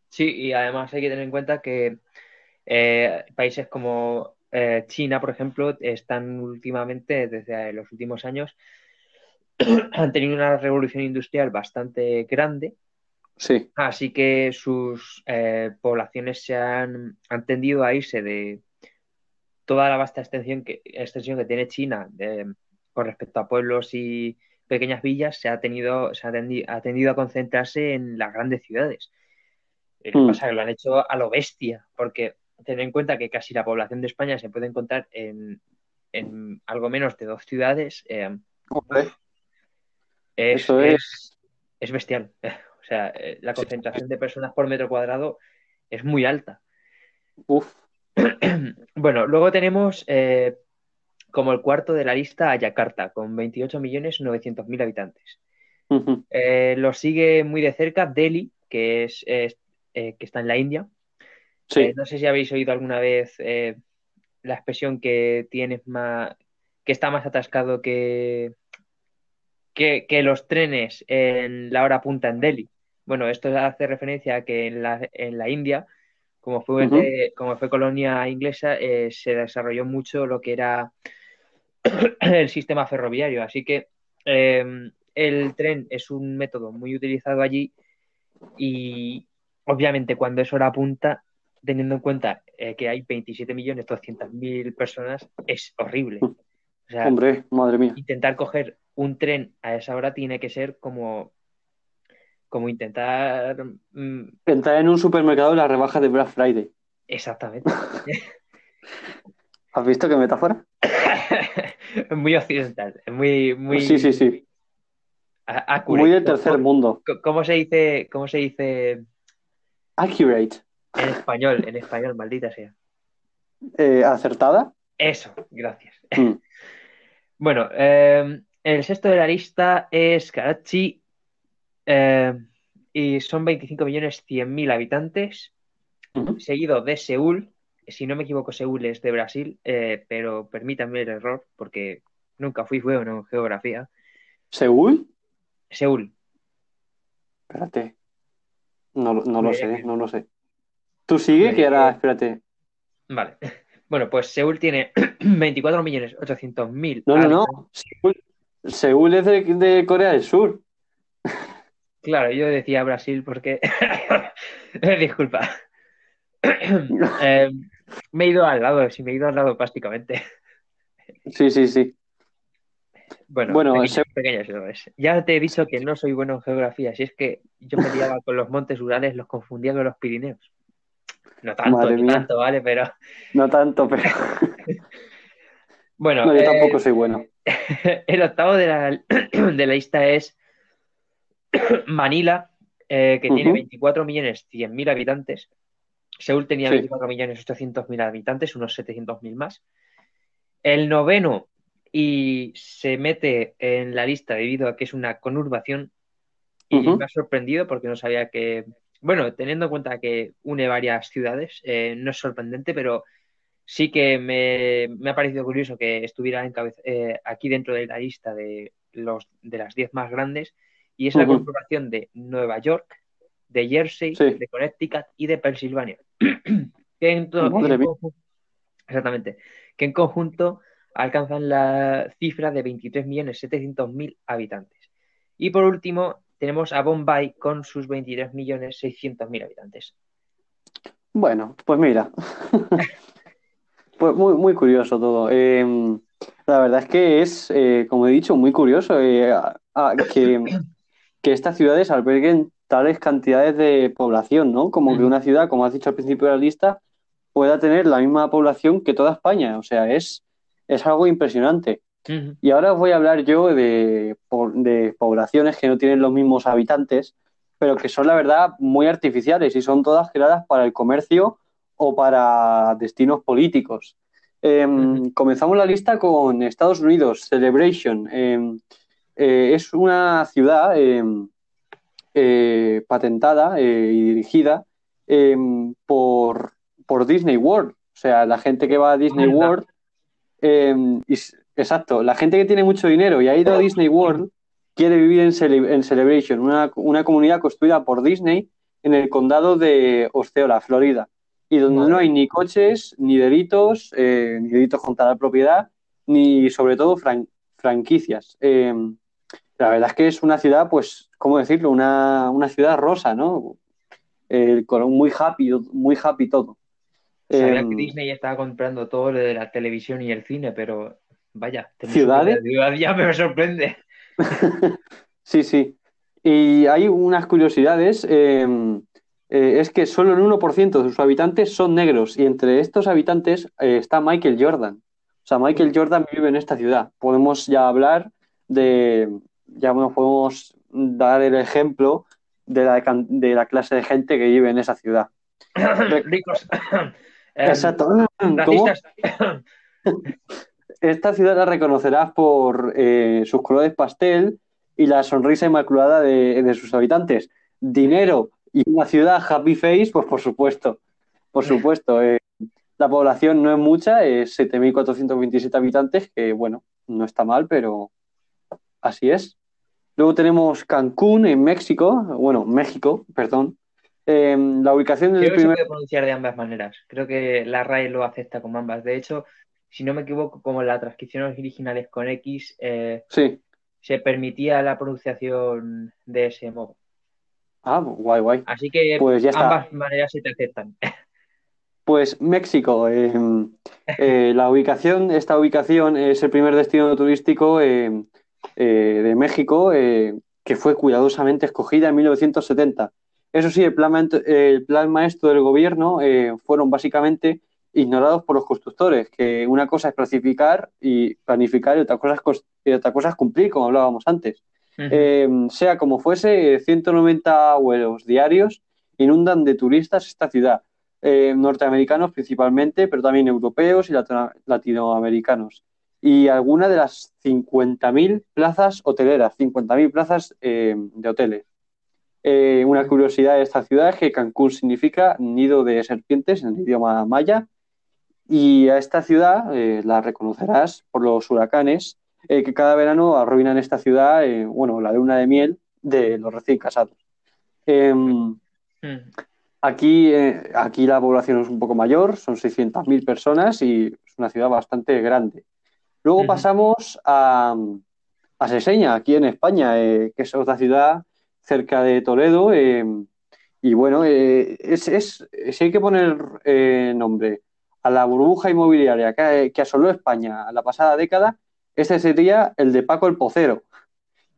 Sí, y además hay que tener en cuenta que eh, países como eh, China, por ejemplo, están últimamente, desde los últimos años, han tenido una revolución industrial bastante grande, Sí, así que sus eh, poblaciones se han, han tendido a irse de toda la vasta extensión que, extensión que tiene China de- con respecto a pueblos y pequeñas villas, se ha tenido, se ha tendi- ha tendido a concentrarse en las grandes ciudades. Eh, Lo que Mm. pasa es que lo han hecho a lo bestia, porque ten en cuenta que casi la población de España se puede encontrar en, en algo menos de dos ciudades. eh, es, eso es- es. es bestial. O sea, eh, la concentración de personas por metro cuadrado es muy alta. Uf, Bueno, luego tenemos eh, como el cuarto de la lista a Yakarta, con 28.900.000 habitantes. ujú, Eh, lo sigue muy de cerca Delhi, que es, que está en la India. Sí, Eh, no sé si habéis oído alguna vez eh, la expresión que tienes más, que está más atascado que, que, que los trenes en la hora punta en Delhi. Bueno, esto hace referencia a que en la, en la India, como fue, como fue colonia inglesa, eh, se desarrolló mucho lo que era el sistema ferroviario. Así que eh, el tren es un método muy utilizado allí y obviamente cuando es hora punta, teniendo en cuenta eh, que hay 27.200.000 personas, es horrible. O sea, hombre, madre mía. intentar coger un tren a esa hora tiene que ser como, como intentar... mm, Entrar en un supermercado en la rebaja de Black Friday. exactamente. ¿Has visto qué metáfora? muy occidental, muy, muy Sí, sí, sí. accurate. Muy del tercer ¿Cómo- mundo. ¿Cómo se dice, cómo se dice Accurate. En español? En español, maldita sea. Eh, ¿acertada? Eso, gracias. Mm. Bueno, eh, el sexto de la lista es Karachi eh, y son 25.100.000 habitantes, Ujú. seguido de Seúl. Si no me equivoco, Seúl es de Brasil, eh, pero permítanme el error porque nunca fui bueno en geografía. ¿Seúl? Seúl, Espérate. No, lo- no lo Mira sé, no lo sé. Tú sigue, que ahora, espérate. vale. Bueno, pues Seúl tiene 24.800.000 No, no, no. Seúl, Seúl es de, de Corea del Sur. Claro, yo decía Brasil porque... Disculpa. Eh, me he ido al lado, sí, me he ido al lado prácticamente. Sí, sí, sí. Bueno, Bueno, pequeños, se- pequeños errores. Ya te he dicho que no soy bueno en geografía, si es que yo me liaba con los montes Urales, los confundía con los Pirineos. No tanto, Madre ni mía. tanto, ¿vale? Pero No tanto, pero bueno, no, yo eh, tampoco soy bueno. el octavo de la, de la lista es Manila, eh, que tiene Ujú. 24 millones 100 mil habitantes. Seúl tenía Sí. 24 millones 800 mil habitantes, unos 700 mil más. El noveno, y se mete en la lista debido a que es una conurbación, y me ha sorprendido porque no sabía que, bueno, teniendo en cuenta que une varias ciudades, eh, no es sorprendente, pero sí que me, me ha parecido curioso que estuviera encabez- eh, aquí dentro de la lista de, los, de las 10 más grandes, y es la Ujú. conurbación de Nueva York, de Jersey, de Connecticut y de Pensilvania. que en exactamente. Que en conjunto alcanzan la cifra de 23.700.000 habitantes. Y por último, tenemos a Bombay con sus 23.600.000 habitantes. Bueno, pues mira. pues muy, muy curioso todo. Em, la verdad es que es, eh, como he dicho, muy curioso eh, que, que, estas ciudades alberguen tales cantidades de población, ¿no? Como que una ciudad, como has dicho al principio de la lista, pueda tener la misma población que toda España. O sea, es, es algo impresionante. Y ahora os voy a hablar yo de, de, poblaciones que no tienen los mismos habitantes, pero que son, la verdad, muy artificiales y son todas creadas para el comercio o para destinos políticos. Em, comenzamos la lista con Estados Unidos, Celebration. Em, eh, es una ciudad em, eh, patentada eh, y dirigida por, por Disney World. O sea, la gente que va a Disney World Exacto, la gente que tiene mucho dinero y ha ido a Disney World quiere vivir en, Celebration, una, comunidad construida por Disney en el condado de Osceola, Florida, y donde no hay ni coches, ni delitos, eh, ni delitos contra la propiedad, ni sobre todo franquicias. Eh, la verdad es que es una ciudad, pues, ¿cómo decirlo? Una, ciudad rosa, ¿no? Color muy happy, muy happy todo. Sabía que eh, Disney estaba comprando todo lo de la televisión y el cine, pero Vaya, ciudades. Ya me sorprende. sí, sí. Y hay unas curiosidades. Em, eh, es que solo el 1% de sus habitantes son negros y entre estos habitantes eh, está Michael Jordan. O sea, Michael Jordan vive en esta ciudad. Podemos ya hablar de, ya nos podemos dar el ejemplo de la, de la clase de gente que vive en esa ciudad. Ricos. Exacto. ¿Cómo? esta ciudad la reconocerás por eh, sus colores pastel y la sonrisa inmaculada de, sus habitantes. Dinero y una ciudad happy face, pues por supuesto, por supuesto. Eh, la población no es mucha, es 7.427 habitantes, que bueno, no está mal, pero así es. Luego tenemos Cancún, en México, bueno, México, perdón. Em, la ubicación del Creo que se puede pronunciar de ambas maneras. Creo que la RAE lo acepta como ambas. De hecho, si no me equivoco, como la transcripción originales con X, eh, se permitía la pronunciación de ese modo. Ah, guay, guay. Así que pues ambas maneras se te aceptan. Pues México, em, eh, la ubicación, esta ubicación es el primer destino turístico eh, de México que fue cuidadosamente escogida en 1970. Eso sí, el plan, el plan maestro del gobierno fueron básicamente ignorados por los constructores, que una cosa es clasificar y planificar y otra cosa es, otra cosa es cumplir, como hablábamos antes. Eh, sea como fuese, 190 vuelos diarios inundan de turistas esta ciudad, eh, norteamericanos principalmente, pero también europeos y latinoamericanos. Y algunas de las 50.000 plazas hoteleras, 50.000 plazas eh, de hoteles. una curiosidad de esta ciudad es que Cancún significa nido de serpientes en el idioma maya y a esta ciudad eh, la reconocerás por los huracanes eh, que cada verano arruinan esta ciudad, eh, bueno, la luna de miel de los recién casados. Em, mm. aquí, aquí la población es un poco mayor, son 600.000 personas y es una ciudad bastante grande. Luego pasamos a, a Seseña, aquí en España, que es otra ciudad cerca de Toledo. Em, y bueno, es, es, si hay que poner nombre a la burbuja inmobiliaria que, asoló España la pasada década, este sería el de Paco el Pocero.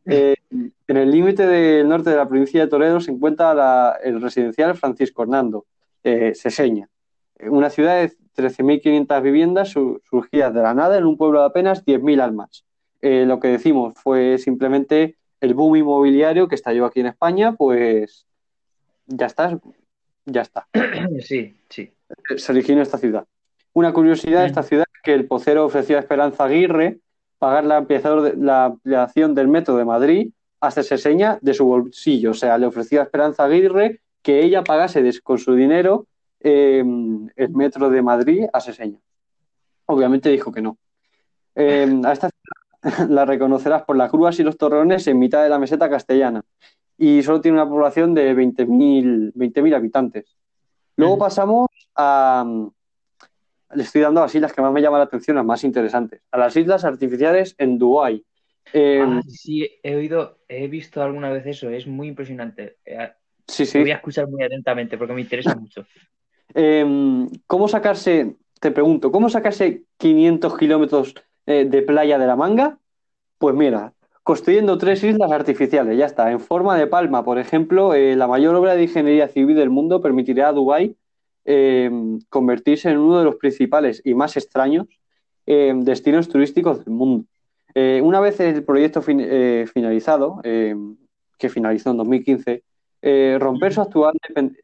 Eh, en el límite del norte de la provincia de Toledo se encuentra el residencial Francisco Hernando, eh, Seseña, una ciudad de 13.500 viviendas surgidas de la nada en un pueblo de apenas 10.000 almas. Eh, lo que decimos fue simplemente el boom inmobiliario que estalló aquí en España, pues ya está, ya está. Sí, sí. Se originó esta ciudad. Una curiosidad de esta ciudad es que el pocero ofreció a Esperanza Aguirre pagar la, la ampliación del metro de Madrid hasta Seseña de su bolsillo. O sea, le ofreció a Esperanza Aguirre que ella pagase con su dinero em, el metro de Madrid a Seseña. Obviamente dijo que no. Em, a esta ciudad la reconocerás por las grúas y los torrones en mitad de la meseta castellana. y solo tiene una población de 20.000 20 habitantes. Luego pasamos a... Le estoy dando a las islas que más me llaman la atención, las más interesantes. A las islas artificiales en Dubái. Em, ah, sí, he oído, he visto alguna vez eso, es muy impresionante. Eh, sí, sí. Voy a escuchar muy atentamente porque me interesa mucho. Em, ¿Cómo sacarse, te pregunto, cómo sacarse 500 kilómetros eh, de playa de la manga? Pues mira, construyendo tres islas artificiales, ya está. En forma de palma, por ejemplo, eh, la mayor obra de ingeniería civil del mundo permitirá a Dubái em, convertirse en uno de los principales y más extraños destinos turísticos del mundo. Eh, una vez el proyecto eh, finalizado, eh, que finalizó en 2015, romper su actual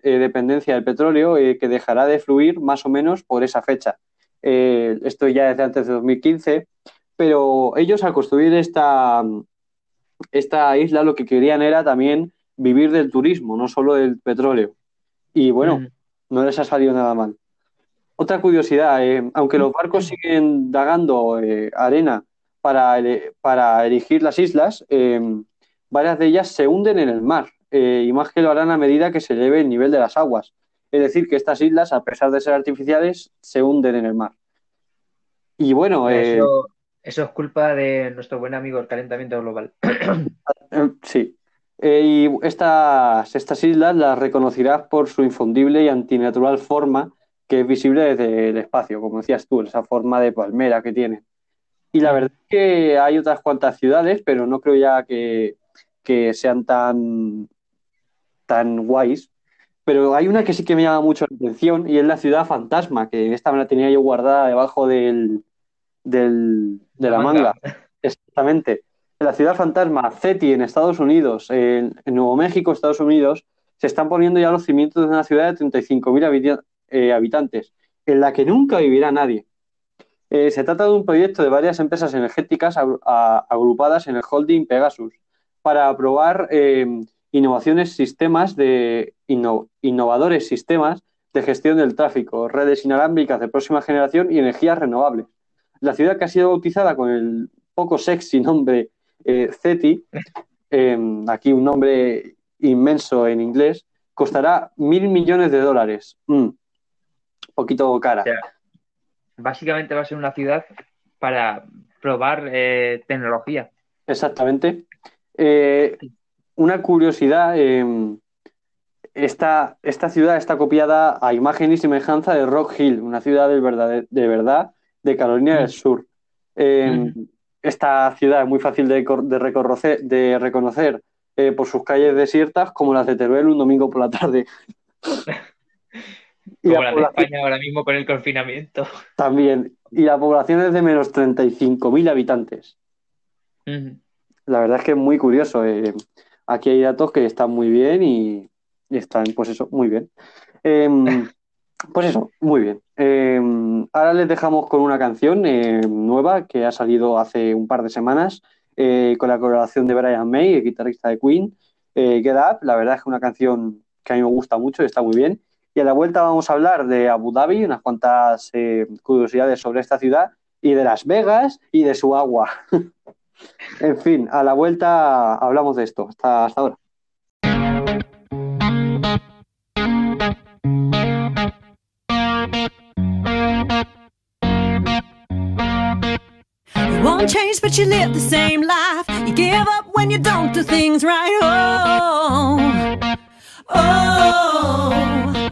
dependencia del petróleo, que dejará de fluir más o menos por esa fecha. esto ya desde antes de 2015, pero ellos al construir esta, esta isla lo que querían era también vivir del turismo, no solo del petróleo. Y bueno, no les ha salido nada mal. Otra curiosidad, aunque los barcos siguen dagando arena para, para erigir las islas, eh, varias de ellas se hunden en el mar, eh, y más que lo harán a medida que se eleve el nivel de las aguas. Es decir, que estas islas, a pesar de ser artificiales, se hunden en el mar. Y bueno. Eh, eso, es culpa de nuestro buen amigo el calentamiento global. sí. Y estas, estas islas las reconocerás por su infundible y antinatural forma que es visible desde el espacio, como decías tú, esa forma de palmera que tiene. Y la verdad es que hay otras cuantas ciudades, pero no creo ya que, sean tan, tan guays. Pero hay una que sí que me llama mucho la atención y es la ciudad fantasma, que esta me la tenía yo guardada debajo del, del, de la, manga. Exactamente. La ciudad fantasma, CETI, en Estados Unidos, en, Nuevo México, Estados Unidos, se están poniendo ya los cimientos de una ciudad de 35.000 eh, habitantes, en la que nunca vivirá nadie. Eh, se trata de un proyecto de varias empresas energéticas agrupadas en el holding Pegasus para probar em, innovaciones, sistemas de innovadores sistemas de gestión del tráfico, redes inalámbricas de próxima generación y energías renovables. La ciudad que ha sido bautizada con el poco sexy nombre eh, CETI, em, aquí un nombre inmenso en inglés, costará mil millones de dólares. Mm, poquito cara básicamente va a ser una ciudad para probar eh, tecnología. Exactamente. Eh, una curiosidad, em, esta, esta, ciudad está copiada a imagen y semejanza de Rock Hill, una ciudad de verdad de, verdad de Carolina del mm. Sur. Em, mm. Esta ciudad es muy fácil de, de, de reconocer eh, por sus calles desiertas como las de Teruel un domingo por la tarde. Como la, de España ahora mismo con el confinamiento. También. Y la población es de menos 35.000 habitantes. La verdad es que es muy curioso. Eh. Aquí hay datos que están muy bien y, están, pues eso, muy bien. Em, pues eso, muy bien. Em, ahora les dejamos con una canción eh, nueva que ha salido hace un par de semanas eh, con la colaboración de Brian May, el guitarrista de Queen, Get Up. La verdad es que una canción que a mí me gusta mucho y está muy bien. Y a la vuelta vamos a hablar de Abu Dhabi, unas cuantas eh, curiosidades sobre esta ciudad, y de Las Vegas y de su agua. en fin, a la vuelta hablamos de esto. Hasta, hasta ahora. Won't change, but you live the same life. You give up when you don't do things right. Oh, oh.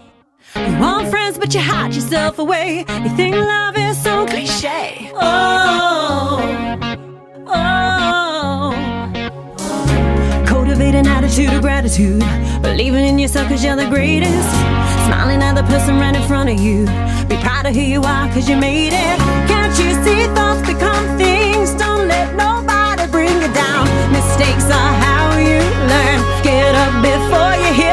You want friends, but you hide yourself away. You think love is so cliche. Oh, oh. Cultivate an attitude of gratitude. Believing in yourself cause you're the greatest. Smiling at the person right in front of you. Be proud of who you are cause you made it. Can't you see thoughts become? Don't let nobody bring you down. Mistakes are how you learn. Get up before you hit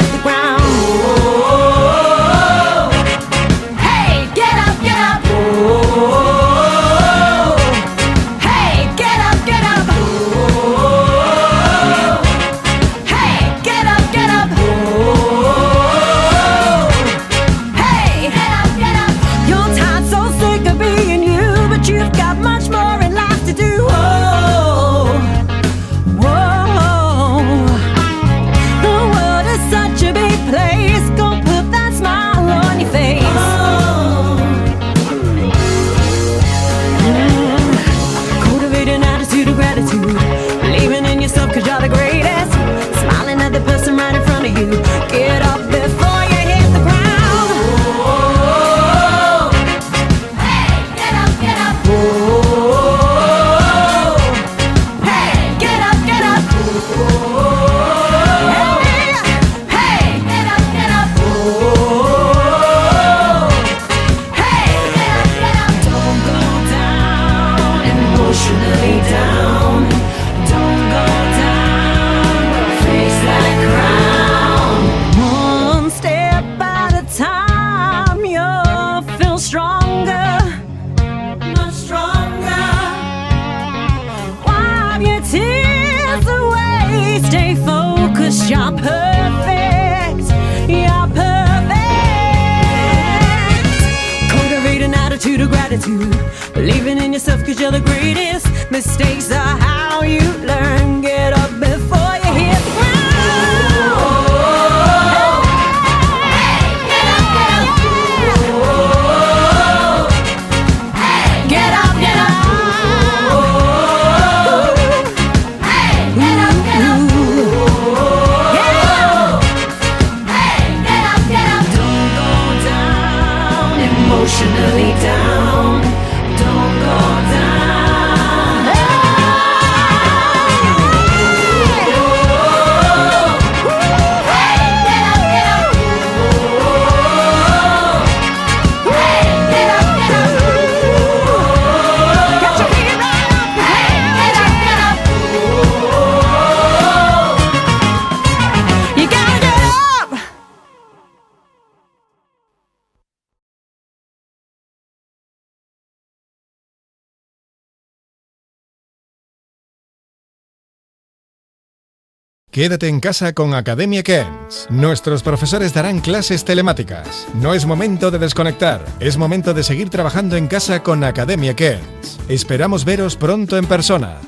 Quédate en casa con Academia Kens. Nuestros profesores darán clases telemáticas. No es momento de desconectar, es momento de seguir trabajando en casa con Academia Kens. Esperamos veros pronto en persona.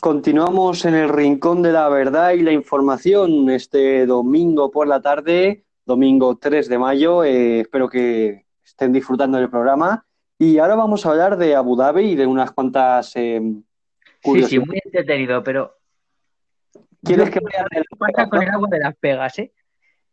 Continuamos en el rincón de la verdad y la información este domingo por la tarde, domingo 3 de mayo. Eh, espero que estén disfrutando del programa. Y ahora vamos a hablar de Abu Dhabi y de unas cuantas eh, Sí, sí, muy entretenido, pero ¿Quieres yo que vaya qué pasa con el agua de Las Vegas, ¿eh?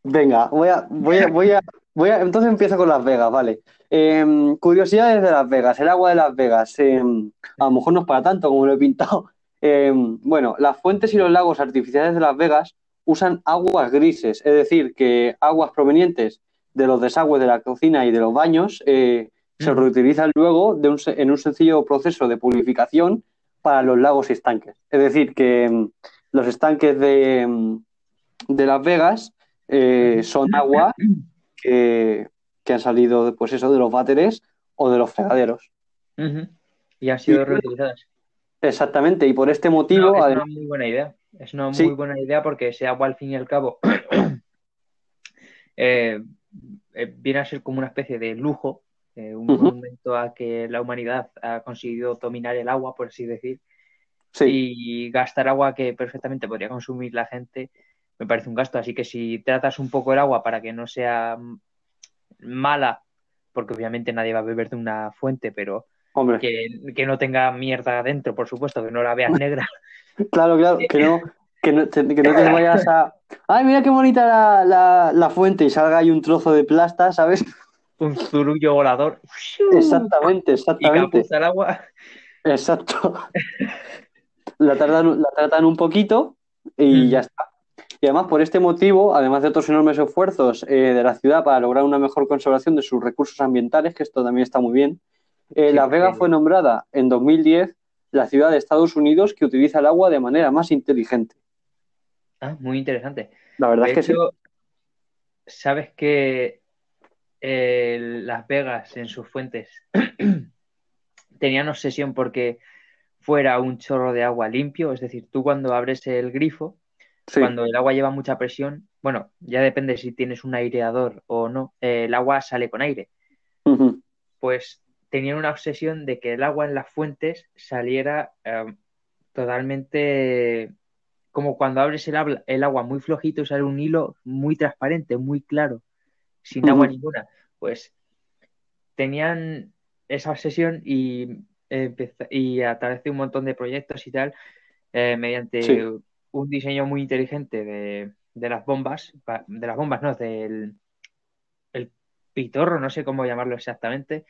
Venga, voy a, voy a, voy a, voy a, entonces empiezo con Las Vegas, vale. Em, curiosidades de Las Vegas, el agua de Las Vegas. em, a lo mejor no es para tanto como lo he pintado. Em, bueno, las fuentes y los lagos artificiales de Las Vegas usan aguas grises, es decir, que aguas provenientes de los desagües de la cocina y de los baños eh, se reutilizan luego de un se- en un sencillo proceso de purificación para los lagos y estanques. Es decir, que em, los estanques de, em, de Las Vegas eh, son agua que, que han salido, pues eso, de los váteres o de los fregaderos. Y han sido Y- reutilizadas. Exactamente, y por este No, motivo, es además, una muy buena idea. Es una Sí. muy buena idea porque ese agua, al fin y al cabo, eh, eh, viene a ser como una especie de lujo, eh, un Ujú. monumento a que la humanidad ha conseguido dominar el agua, por así decir, sí, y gastar agua que perfectamente podría consumir la gente me parece un gasto. Así que si tratas un poco el agua para que no sea mm, mala, porque obviamente nadie va a beber de una fuente, pero hombre, que, que no tenga mierda dentro, por supuesto, que no la veas negra. claro, claro, que no, que no, te, que no te vayas a... ¡Ay, mira qué bonita la, la, la fuente! Y salga ahí un trozo de plasta, ¿sabes? un zurullo volador Exactamente, y exactamente. capuza el agua. Exacto. La tratan, la tratan un poquito y Mm. ya está. Y además, por este motivo, además de otros enormes esfuerzos eh, de la ciudad para lograr una mejor conservación de sus recursos ambientales, que esto también está muy bien, eh, Sí, Las Vegas fue nombrada en 2010 la ciudad de Estados Unidos que utiliza el agua de manera más inteligente. Ah, muy interesante. La verdad De es que sí. hecho, sabes que eh, Las Vegas en sus fuentes tenían obsesión porque fuera un chorro de agua limpio, es decir, tú cuando abres el grifo, Sí. cuando el agua lleva mucha presión, bueno, ya depende si tienes un aireador o no, eh, el agua sale con aire. Pues tenían una obsesión de que el agua en las fuentes saliera eh, totalmente como cuando abres el, habla- el agua muy flojito y sale un hilo muy transparente, muy claro, sin agua ninguna. Pues tenían esa obsesión y, y a través de un montón de proyectos y tal, eh, mediante Sí. un diseño muy inteligente de, de las bombas, de las bombas, no, del el pitorro, no sé cómo llamarlo exactamente,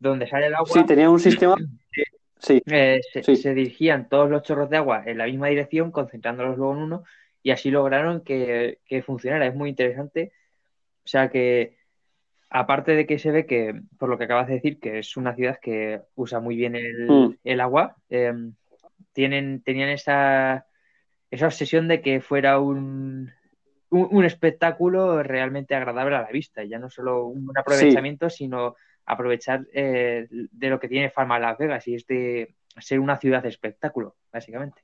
donde sale el agua. Sí, tenía un sistema. Sí, Eh, se, Sí. se dirigían todos los chorros de agua en la misma dirección, concentrándolos luego en uno, y así lograron que, que funcionara. Es muy interesante. O sea que, aparte de que se ve que, por lo que acabas de decir, que es una ciudad que usa muy bien el, Mm. el agua, eh, tienen, tenían esa, esa obsesión de que fuera un, un, un espectáculo realmente agradable a la vista, ya no solo un aprovechamiento, sino aprovechar eh, de lo que tiene fama Las Vegas y es de ser una ciudad de espectáculo, básicamente.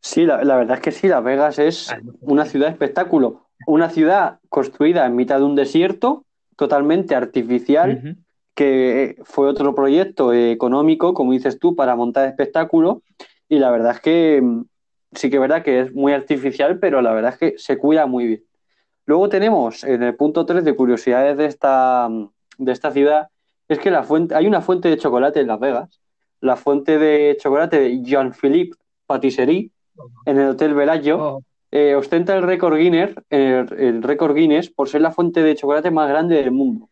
Sí, la, la verdad es que sí, Las Vegas es A lo mejor una ciudad espectáculo. Una ciudad construida en mitad de un desierto, totalmente artificial, que fue otro proyecto económico, como dices tú, para montar espectáculos. Y la verdad es que mm, sí que es verdad que es muy artificial, pero la verdad es que se cuida muy bien. Luego tenemos en el punto 3 de curiosidades de esta, de esta ciudad, es que la fuente, hay una fuente de chocolate en Las Vegas, la fuente de chocolate de Jean-Philippe Patisserie, en el Hotel Bellagio, Oh, eh, ostenta el récord Guinness, el, el récord Guinness por ser la fuente de chocolate más grande del mundo.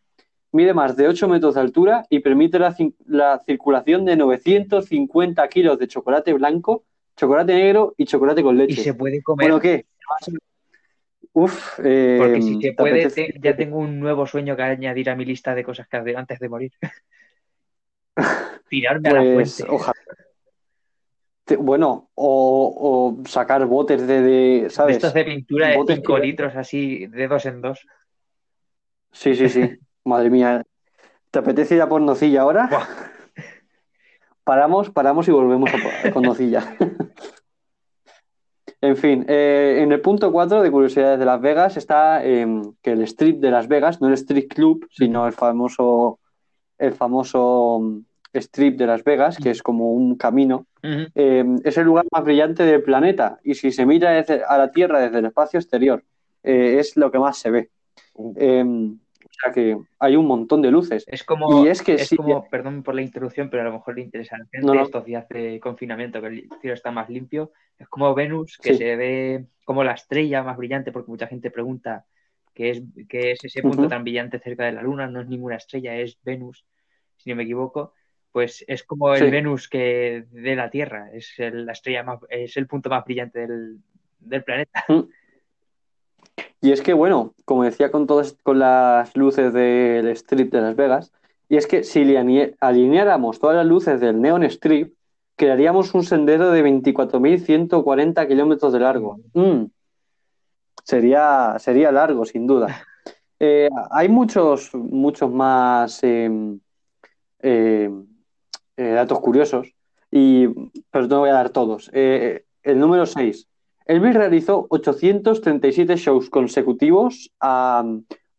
Mide más de 8 metros de altura y permite la, la circulación de 950 kilos de chocolate blanco, chocolate negro y chocolate con y leche. se puede comer, Bueno, ¿qué? Uf, eh, porque si se ¿te puede, te- ya tengo un nuevo sueño que añadir a mi lista de cosas que hacer antes de morir. Tirarme a la Pues fuente. ojalá. Te- Bueno, o, o sacar botes de, de, ¿sabes? estos de pintura de Botes 5 que- litros así, de dos en dos. Sí, sí, sí. Madre mía. ¿Te apetece ir a por nocilla ahora? Buah. Paramos, paramos y volvemos a por- con nocilla. En fin, eh, en el punto 4 de curiosidades de Las Vegas está eh, que el Strip de Las Vegas, no el Strip Club, sino el famoso, el famoso mm, Strip de Las Vegas, que es como un camino, eh, es el lugar más brillante del planeta. Y si se mira desde- a la Tierra desde el espacio exterior, eh, es lo que más se ve. Eh, o sea que hay un montón de luces. Es como, Y es que es sí, como, perdón por la interrupción, pero a lo mejor le interesa a la gente No, no. estos días de confinamiento, que el cielo está más limpio. Es como Venus, que Sí. se ve como la estrella más brillante, porque mucha gente pregunta qué es, qué es ese punto tan brillante cerca de la Luna. No es ninguna estrella, es Venus, si no me equivoco. Pues es como el Sí. Venus que de la Tierra, es el- la estrella más, es el punto más brillante del, del planeta. Y es que, bueno, como decía con todas con las luces del strip de Las Vegas, y es que si alineáramos todas las luces del Neon Strip, crearíamos un sendero de 24.140 kilómetros de largo. Mm. Sería, sería largo, sin duda. Eh, hay muchos, muchos más eh, eh, eh, datos curiosos, y, pero no voy a dar todos. Eh, el número 6. Elvis realizó 837 shows consecutivos a,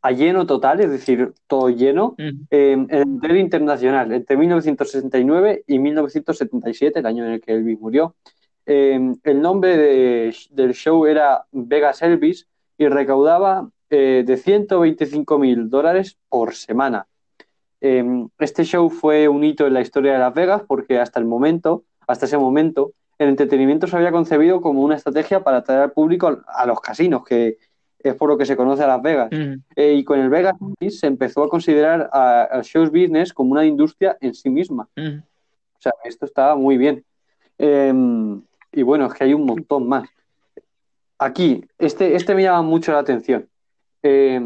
a lleno total, es decir, todo lleno, eh, en el Hotel Internacional entre 1969 y 1977, el año en el que Elvis murió. Eh, el nombre de- del show era Vegas Elvis y recaudaba eh, de 125 mil dólares por semana. Este show fue un hito en la historia de Las Vegas porque hasta el momento, hasta ese momento, el entretenimiento se había concebido como una estrategia para atraer al público a- los casinos, que es por lo que se conoce a Las Vegas. Ujú. Eh, y con el Vegas se empezó a considerar a- al show business como una industria en sí misma. Ujú. O sea, esto estaba muy bien. Eh, y bueno, es que hay un montón más. Aquí, este, este me llama mucho la atención. Eh,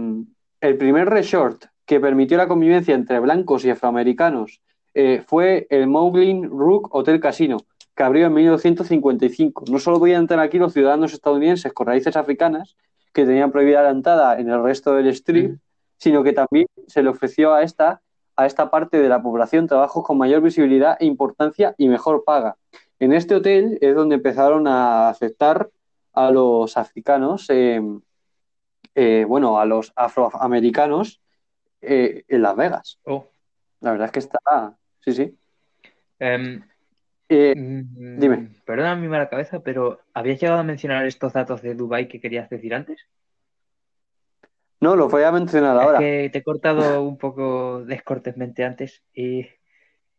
el primer resort que permitió la convivencia entre blancos y afroamericanos eh, fue el Mowgli Rook Hotel Casino, que abrió en 1955. No solo podían entrar aquí los ciudadanos estadounidenses con raíces africanas, que tenían prohibida la entrada en el resto del strip, sino que también se le ofreció a esta, a esta parte de la población trabajos con mayor visibilidad e importancia y mejor paga. En este hotel es donde empezaron a aceptar a los africanos, eh, eh, bueno, a los afroamericanos eh, en Las Vegas. Oh. La verdad es que está, sí, sí. Em, Eh, mm, dime. Perdona mi mala cabeza, pero ¿habías llegado a mencionar estos datos de Dubai que querías decir antes? no, lo voy a mencionar Es ahora. que te he cortado un poco descortésmente antes y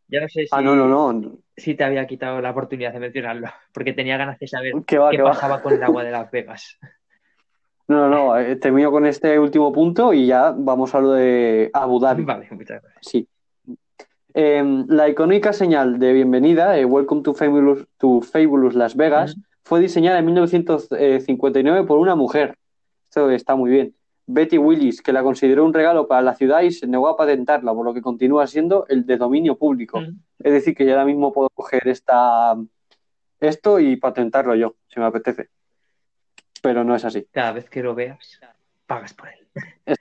ya no sé si, Ah, no, no, no. si te había quitado la oportunidad de mencionarlo, porque tenía ganas de saber Que va, qué va. pasaba con el agua de Las Vegas. No, no, no. eh, termino con este último punto y ya vamos a lo de Abu Dhabi. Vale, muchas gracias. Sí. Eh, la icónica señal de bienvenida, eh, Welcome to Fabulous, to Fabulous Las Vegas, fue diseñada en 1959 por una mujer. Esto está muy bien. Betty Willis, que la consideró un regalo para la ciudad y se negó a patentarla, por lo que continúa siendo el de dominio público. Es decir, que yo ahora mismo puedo coger esta, esto y patentarlo yo, si me apetece. Pero no es así. Cada vez que lo veas, pagas por él.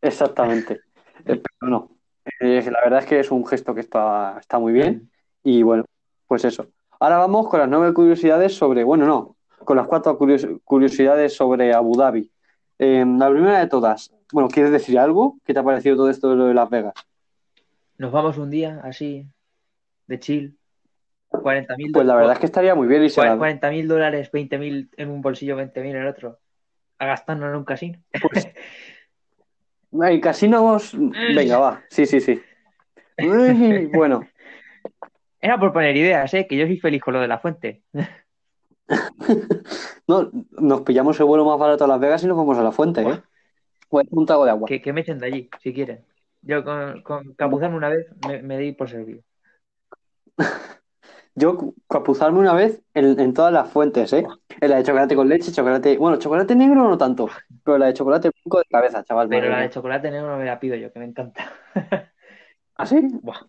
Exactamente. Eh, Pero no. Eh, la verdad es que es un gesto que está, está muy bien. Y bueno, pues eso. Ahora vamos con las nueve curiosidades sobre, bueno, no, con las cuatro curios- curiosidades sobre Abu Dhabi. Eh, la primera de todas, bueno, ¿quieres decir algo? ¿Qué te ha parecido todo esto de lo de Las Vegas? Nos vamos un día así, de chill. 40.000 Pues la verdad es que estaría muy bien y se la- 40.000 dólares, 20.000 en un bolsillo, 20.000 en el otro. A gastarnos en un casino. Ay, casinos, venga, va, sí, sí, sí. Uy, Bueno, Era por poner ideas, ¿eh? Que yo soy feliz con lo de la fuente. no, nos pillamos el vuelo más barato a Las Vegas y nos vamos a la fuente, ¿eh? Bueno, un trago de agua. Que, que me echen de allí, si quieren. Yo con, con capuzarme una vez me, me di por servido. Yo capuzarme una vez en, en todas las fuentes, ¿eh? En la de chocolate con leche, chocolate, bueno, chocolate negro no tanto, pero la de chocolate blanco de cabeza, chaval. Pero la de chocolate negro no me la pido yo, que me encanta. ¿Ah, sí? Buah.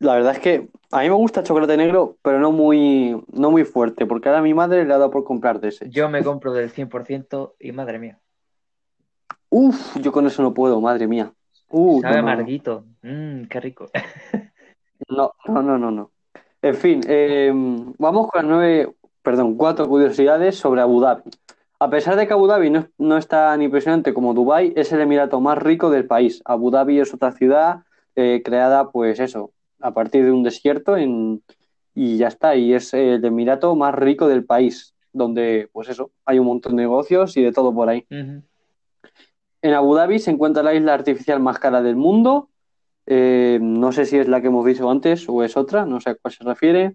La verdad es que a mí me gusta el chocolate negro, pero no muy, no muy fuerte, porque ahora mi madre le ha dado por comprar de ese. Yo me compro del 100% y madre mía. Uf, yo con eso no puedo, madre mía. Uh, Sabe no, no, no. amarguito. Mmm, qué rico. No, no, no, no, no. En fin, eh, vamos con las nueve, perdón, cuatro curiosidades sobre Abu Dhabi. A pesar de que Abu Dhabi no, no es tan impresionante como Dubái, es el emirato más rico del país. Abu Dhabi es otra ciudad eh, creada, pues eso, a partir de un desierto en, y ya está. Y es el emirato más rico del país, donde, pues eso, hay un montón de negocios y de todo por ahí. En Abu Dhabi se encuentra la isla artificial más cara del mundo. Eh, no sé si es la que hemos dicho antes o es otra, no sé a cuál se refiere.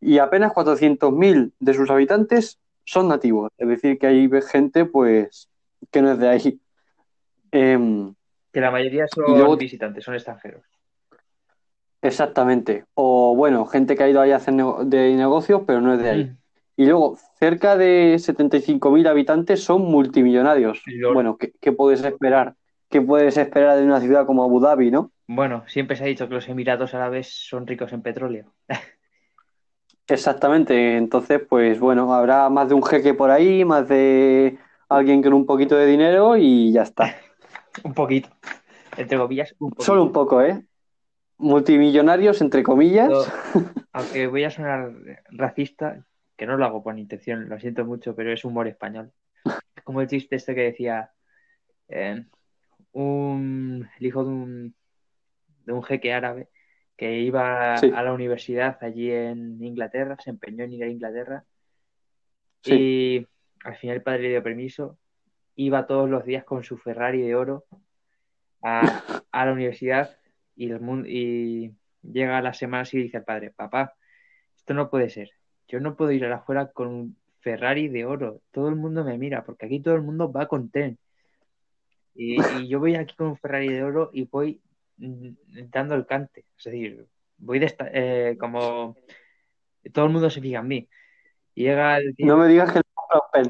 Y apenas 400.000 de sus habitantes son nativos, es decir, que hay gente pues que no es de ahí. Em, Que la mayoría son luego- visitantes, son extranjeros. exactamente. O bueno, gente que ha ido ahí a hacer nego- de negocios, pero no es de ahí. Mm. Y luego, cerca de 75.000 habitantes son multimillonarios. Bueno, ¿qué, qué puedes esperar? ¿Qué puedes esperar de una ciudad como Abu Dhabi, no? Bueno, siempre se ha dicho que los Emiratos Árabes son ricos en petróleo. Exactamente, entonces pues bueno, habrá más de un jeque por ahí, más de alguien con un poquito de dinero y ya está. Un poquito. Entre comillas, un poquito. Solo un poco, ¿eh? Multimillonarios, entre comillas. Aunque voy a sonar racista, que no lo hago por intención, lo siento mucho, pero es humor español. Como el chiste este que decía eh, un, el hijo de un, de un jeque árabe que iba Sí. a la universidad allí en Inglaterra, se empeñó en ir a Inglaterra Sí. y al final el padre le dio permiso, iba todos los días con su Ferrari de oro a, a la universidad y, el mun- y llega a la semana y dice al padre, papá, esto no puede ser, yo no puedo ir a la escuela con un Ferrari de oro, todo el mundo me mira, porque aquí todo el mundo va con tren. Y, y yo voy aquí con un Ferrari de oro y voy mm, dando el cante, es decir, voy de esta- eh, como todo el mundo se fija en mí. Y llega el No tiempo, me digas que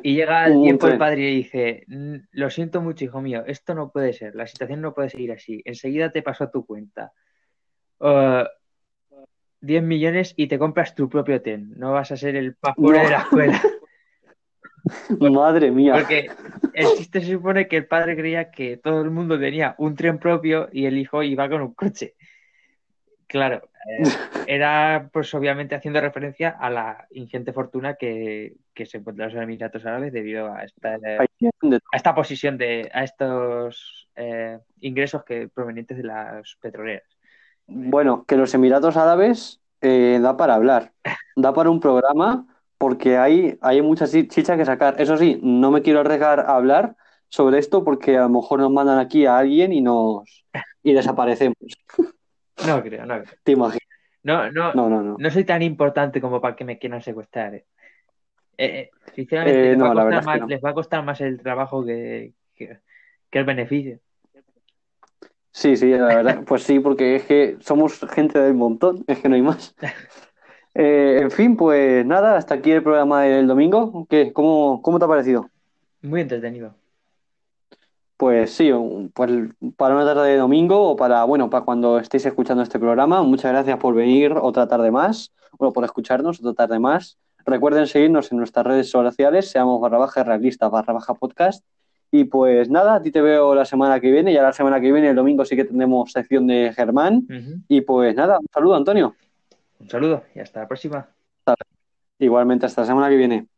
y llega el tiempo el padre y dice, "Mm, lo siento mucho, hijo mío, esto no puede ser, la situación no puede seguir así. Enseguida te paso a tu cuenta. Uh, 10 millones y te compras tu propio tren. No vas a ser el No. de la escuela. Madre mía. Porque el chiste se supone que el padre creía que todo el mundo tenía un tren propio y el hijo iba con un coche. Claro, eh, era pues obviamente haciendo referencia a la ingente fortuna que, que se encuentran los Emiratos Árabes debido a esta, eh, a esta posición de, a estos eh, ingresos que provenientes de las petroleras. Bueno, que los Emiratos Árabes da para hablar, da para un programa porque hay, hay mucha chi- chicha que sacar. Eso sí, no me quiero arriesgar a hablar sobre esto porque a lo mejor nos mandan aquí a alguien y nos y desaparecemos. No creo, no creo. ¿Te imaginas? No, no, No, no, no. no soy tan importante como para que me quieran secuestrar. eh. Eh, eh, sinceramente, Eh, les, no, va a la costar verdad es que más, no. les va a costar más el trabajo que, que, que el beneficio. Sí, sí, la verdad. Pues sí, porque es que somos gente del montón, es que no hay más. Eh, en fin, pues nada, hasta aquí el programa del domingo. ¿Qué? ¿Cómo, cómo te ha parecido? Muy entretenido. Pues sí, pues para una tarde de domingo o para, bueno, para cuando estéis escuchando este programa, muchas gracias por venir otra tarde más, bueno, por escucharnos otra tarde más. Recuerden seguirnos en nuestras redes sociales, seamos barra baja realista, barra baja podcast. Y pues nada, a ti te veo la semana que viene, ya la semana que viene, el domingo sí que tendremos sección de Germán. Y pues nada, un saludo, Antonio. Un saludo y hasta la próxima. Igualmente, hasta la semana que viene.